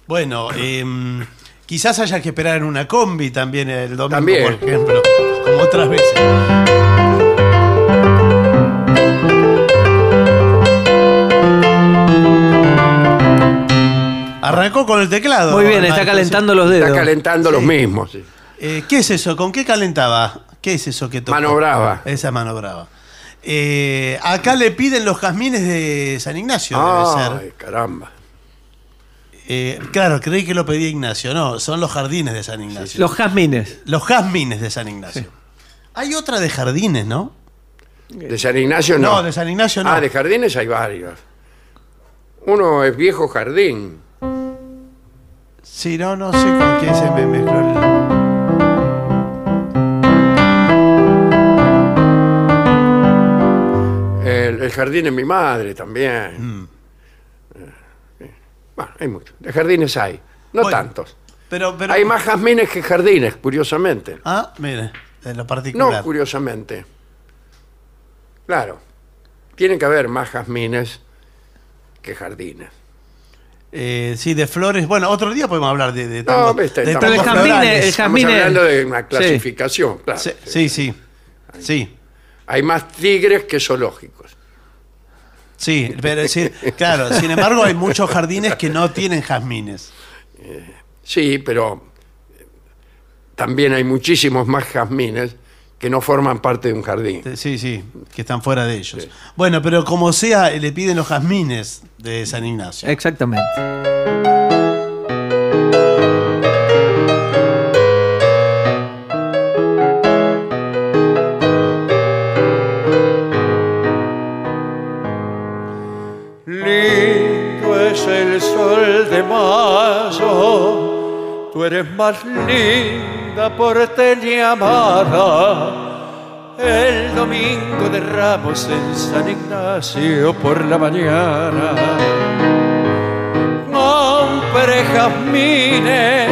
Bueno, em, quizás haya que esperar en una combi también el domingo, También. por ejemplo, como otras veces. Arrancó con el teclado. Muy bien, está Marcos, calentando los Está dedos. calentando los mismos. sí. Eh, ¿Qué es eso? ¿Con qué calentaba? ¿Qué es eso que tocó? Mano brava. Esa mano brava. Eh, acá le piden los jazmines de San Ignacio, debe ser. Ay, caramba. Eh, claro, creí que lo pedía Ignacio. No, son los jardines de San Ignacio. Los jazmines. Los jazmines de San Ignacio. Hay otra de jardines, ¿no? De San Ignacio no. No, de San Ignacio no. Ah, de jardines hay varios. Uno es viejo jardín. Sí, no, no sé con qué se me mezcló el... El, el jardín de mi madre también. Mm. Bueno, hay muchos. De jardines hay. No Bueno, tantos. Pero, pero... Hay más jazmines que jardines, curiosamente. Ah, mire, en lo particular. No, curiosamente. Claro. Tiene que haber más jazmines que jardines. Eh, sí, de flores. Bueno, otro día podemos hablar de, de No, viste, estamos- el florales. el Estamos hablando de una Sí. clasificación, claro. Sí, sí, sí. Sí, Hay más tigres que zoológicos. Sí, pero sí, claro. Sin embargo, hay muchos jardines que no tienen jazmines. Sí, pero eh, también hay muchísimos más jazmines que no forman parte de un jardín. Sí, sí, que están fuera de ellos. Bueno, pero como sea, le piden los jazmines de San Ignacio. Exactamente. Es el sol de mayo, tú eres más linda porteña amada. El domingo de Ramos en San Ignacio por la mañana. Compré jazmines,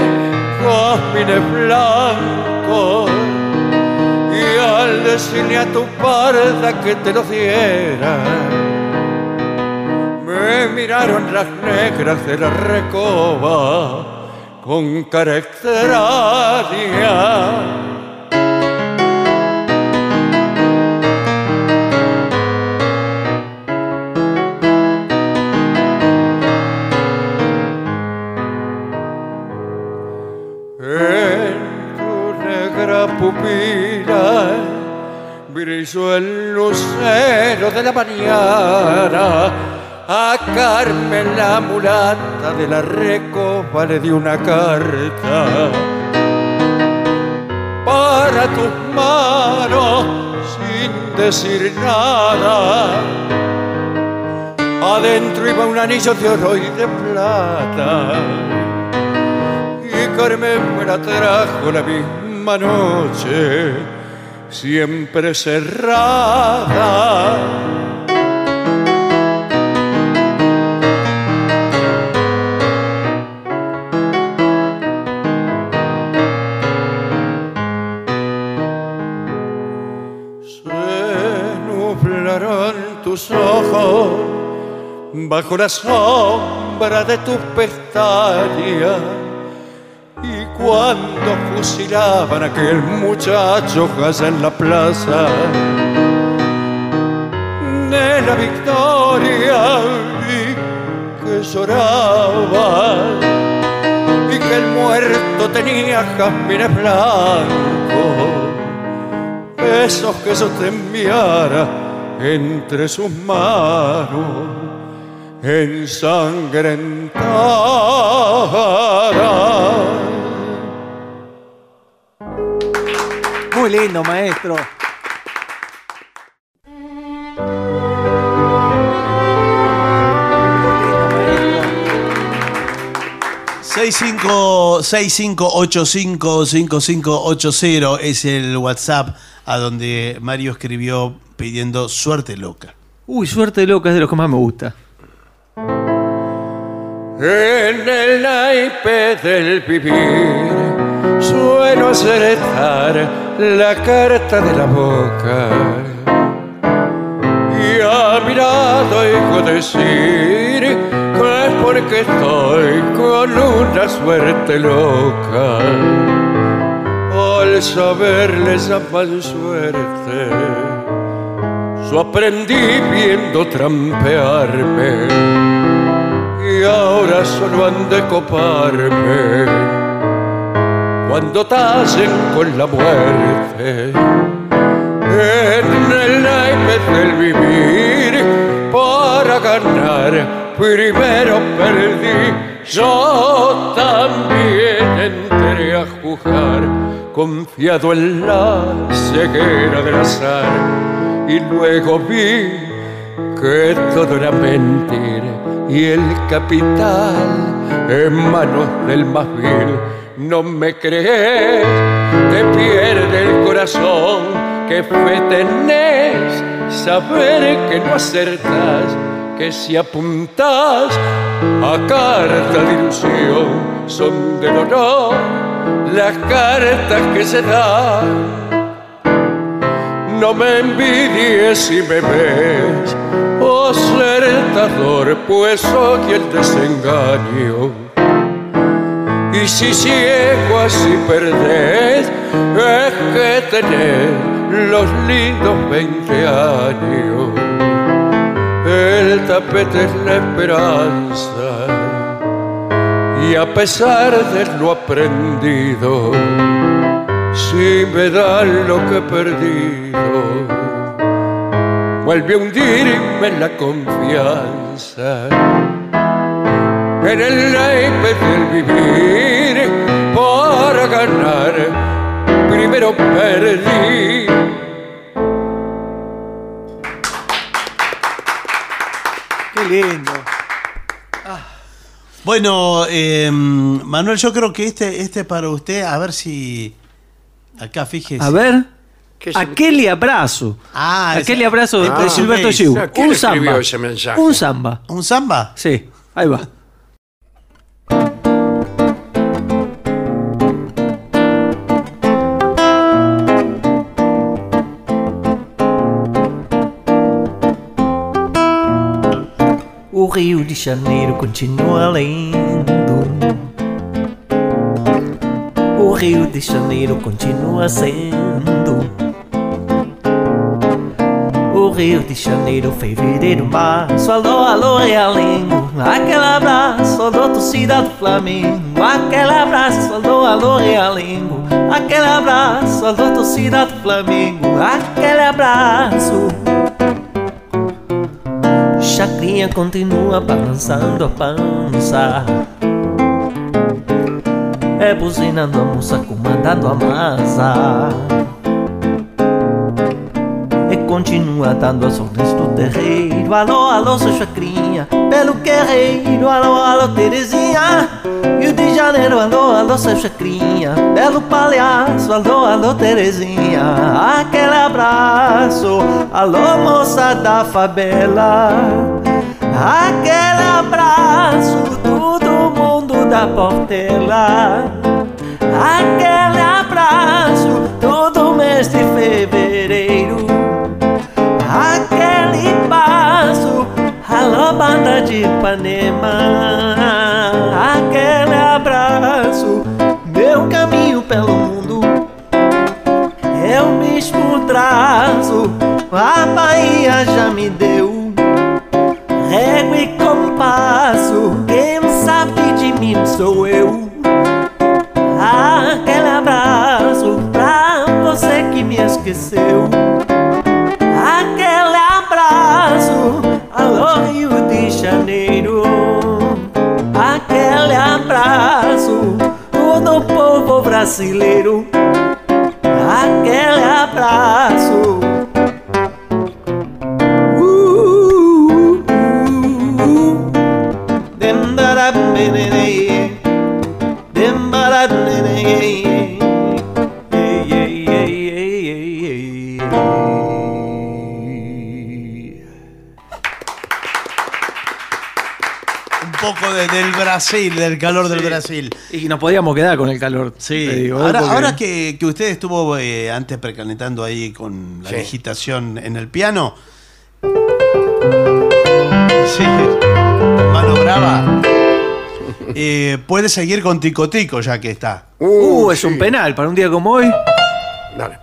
jazmines blancos. Y al decirle a tu parda que te los diera, me miraron las negras de la recoba con cara extraña. Pupila brilló el lucero de la mañana. A Carmen la mulata de la recoba le di una carta para tus manos sin decir nada. Adentro iba un anillo de oro y de plata. Y Carmen me la trajo la misma noche, siempre cerrada. Bajo la sombra de tus pestañas. Y cuando fusilaban a aquel muchacho allá en la plaza de la victoria, vi que lloraba y que el muerto tenía jazmines blancos esos que yo te enviara entre sus manos ensangrentadas. Muy lindo, maestro. Muy lindo, maestro. 65855580 es el WhatsApp a donde Mario escribió pidiendo suerte loca. Uy, suerte loca es de los que más me gusta. En el naipe del vivir suelo acertar la carta de la boca y a mi lado oigo decir que es porque estoy con una suerte loca. Al saber le llaman suerte, yo aprendí viendo trampearme y ahora solo han de coparme cuando tallen con la muerte en el naipe del vivir para ganar. Primero perdí yo también entré a jugar confiado en la ceguera del azar y luego vi que todo era mentira y el capital en manos del más vil. No me crees, te pierde el corazón, que fe tenés, saber que no acertas, que si apuntas a carta de ilusión son de dolor las cartas que se dan no me envidies si me ves, oh acertador, pues soy el desengaño. Y si ciego así perdés, es que tenés los lindos 20 años. El tapete es la esperanza, y a pesar de lo aprendido, si me dan lo que he perdido, vuelve a hundirme la confianza en el naipe del vivir para ganar. Primero perdí. Qué lindo. Bueno, eh, Manuel, yo creo que este, este para usted, a ver si. Acá fíjese. A ver. ¿Qué se- Aquel abrazo. Ah, Aquel abrazo de, Ah, de Gilberto. ¿Quién Un samba. Un samba. ¿Un samba? Sí, ahí va. O Rio de Janeiro continua lindo. Rio de Janeiro continua sendo. O Rio de Janeiro, fevereiro, março. Alô, alô, Realengo. Aquele abraço, alô, torcida do Flamengo. Aquele abraço, alô, alô, Realengo. Aquele abraço, alô, torcida do Flamengo. Aquele abraço. Chacrinha continua balançando a pança. É buzinando a moça, comandando a massa. E continua dando as ordens do terreiro. Alô, alô, seu chacrinha, pelo guerreiro. Alô, alô, Terezinha. Rio de Janeiro, alô, alô, seu chacrinha, belo palhaço. Alô, alô, Terezinha, aquele abraço. Alô, moça da favela, aquele abraço. Da portela, aquele abraço. Todo mês de fevereiro. Aquele passo, alô banda de Ipanema Aquele abraço, meu caminho pelo mundo o mesmo traço, a Bahia já me deu sou eu Aquele abraço pra você que me esqueceu Aquele abraço, alô Rio de Janeiro. Aquele abraço, todo povo brasileiro. Poco de- del Brasil, del calor del Brasil. Y nos podíamos quedar con el calor. Sí, ahora, porque- ahora que, que usted estuvo eh, antes precalentando ahí con la Sí. digitación en el piano. Sí, mano brava. Eh, puede seguir con Tico Tico ya que está. Uh, es sí. un penal para un día como hoy. Dale.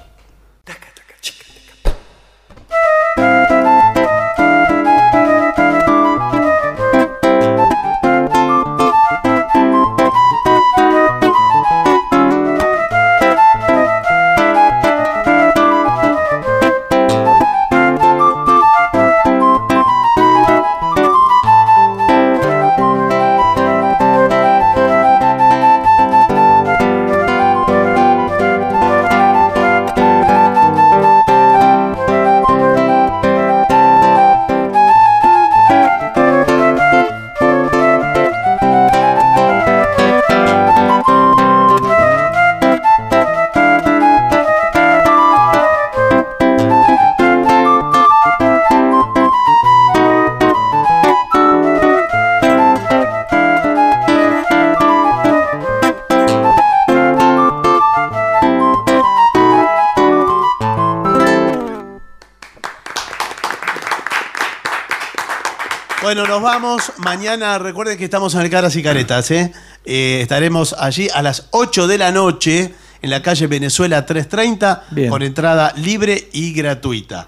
Bueno, nos vamos. Mañana recuerden que estamos en el Caras y Caretas. ¿eh? Eh, estaremos allí a las 8 de la noche en la calle Venezuela 330 Bien. con entrada libre y gratuita.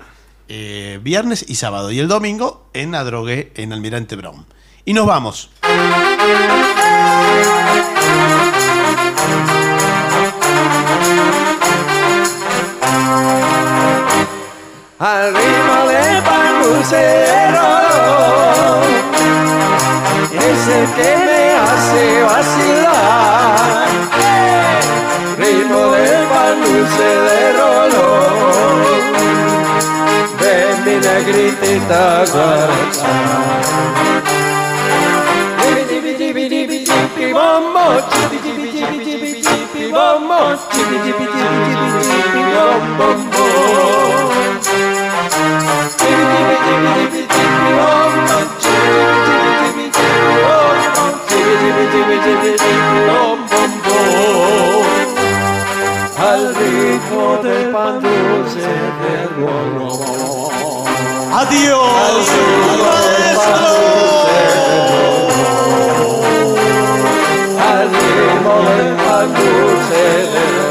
Eh, viernes y sábado. Y el domingo en Adrogué, en Almirante Brown. Y nos vamos. al ritmo del panucero es el que me hace vacilar. Ritmo del panucero de mi negritita guaracha. Chibi, chibi, Al ritmo del pan dulce del rolo. Adiós, Al ritmo del pan dulce del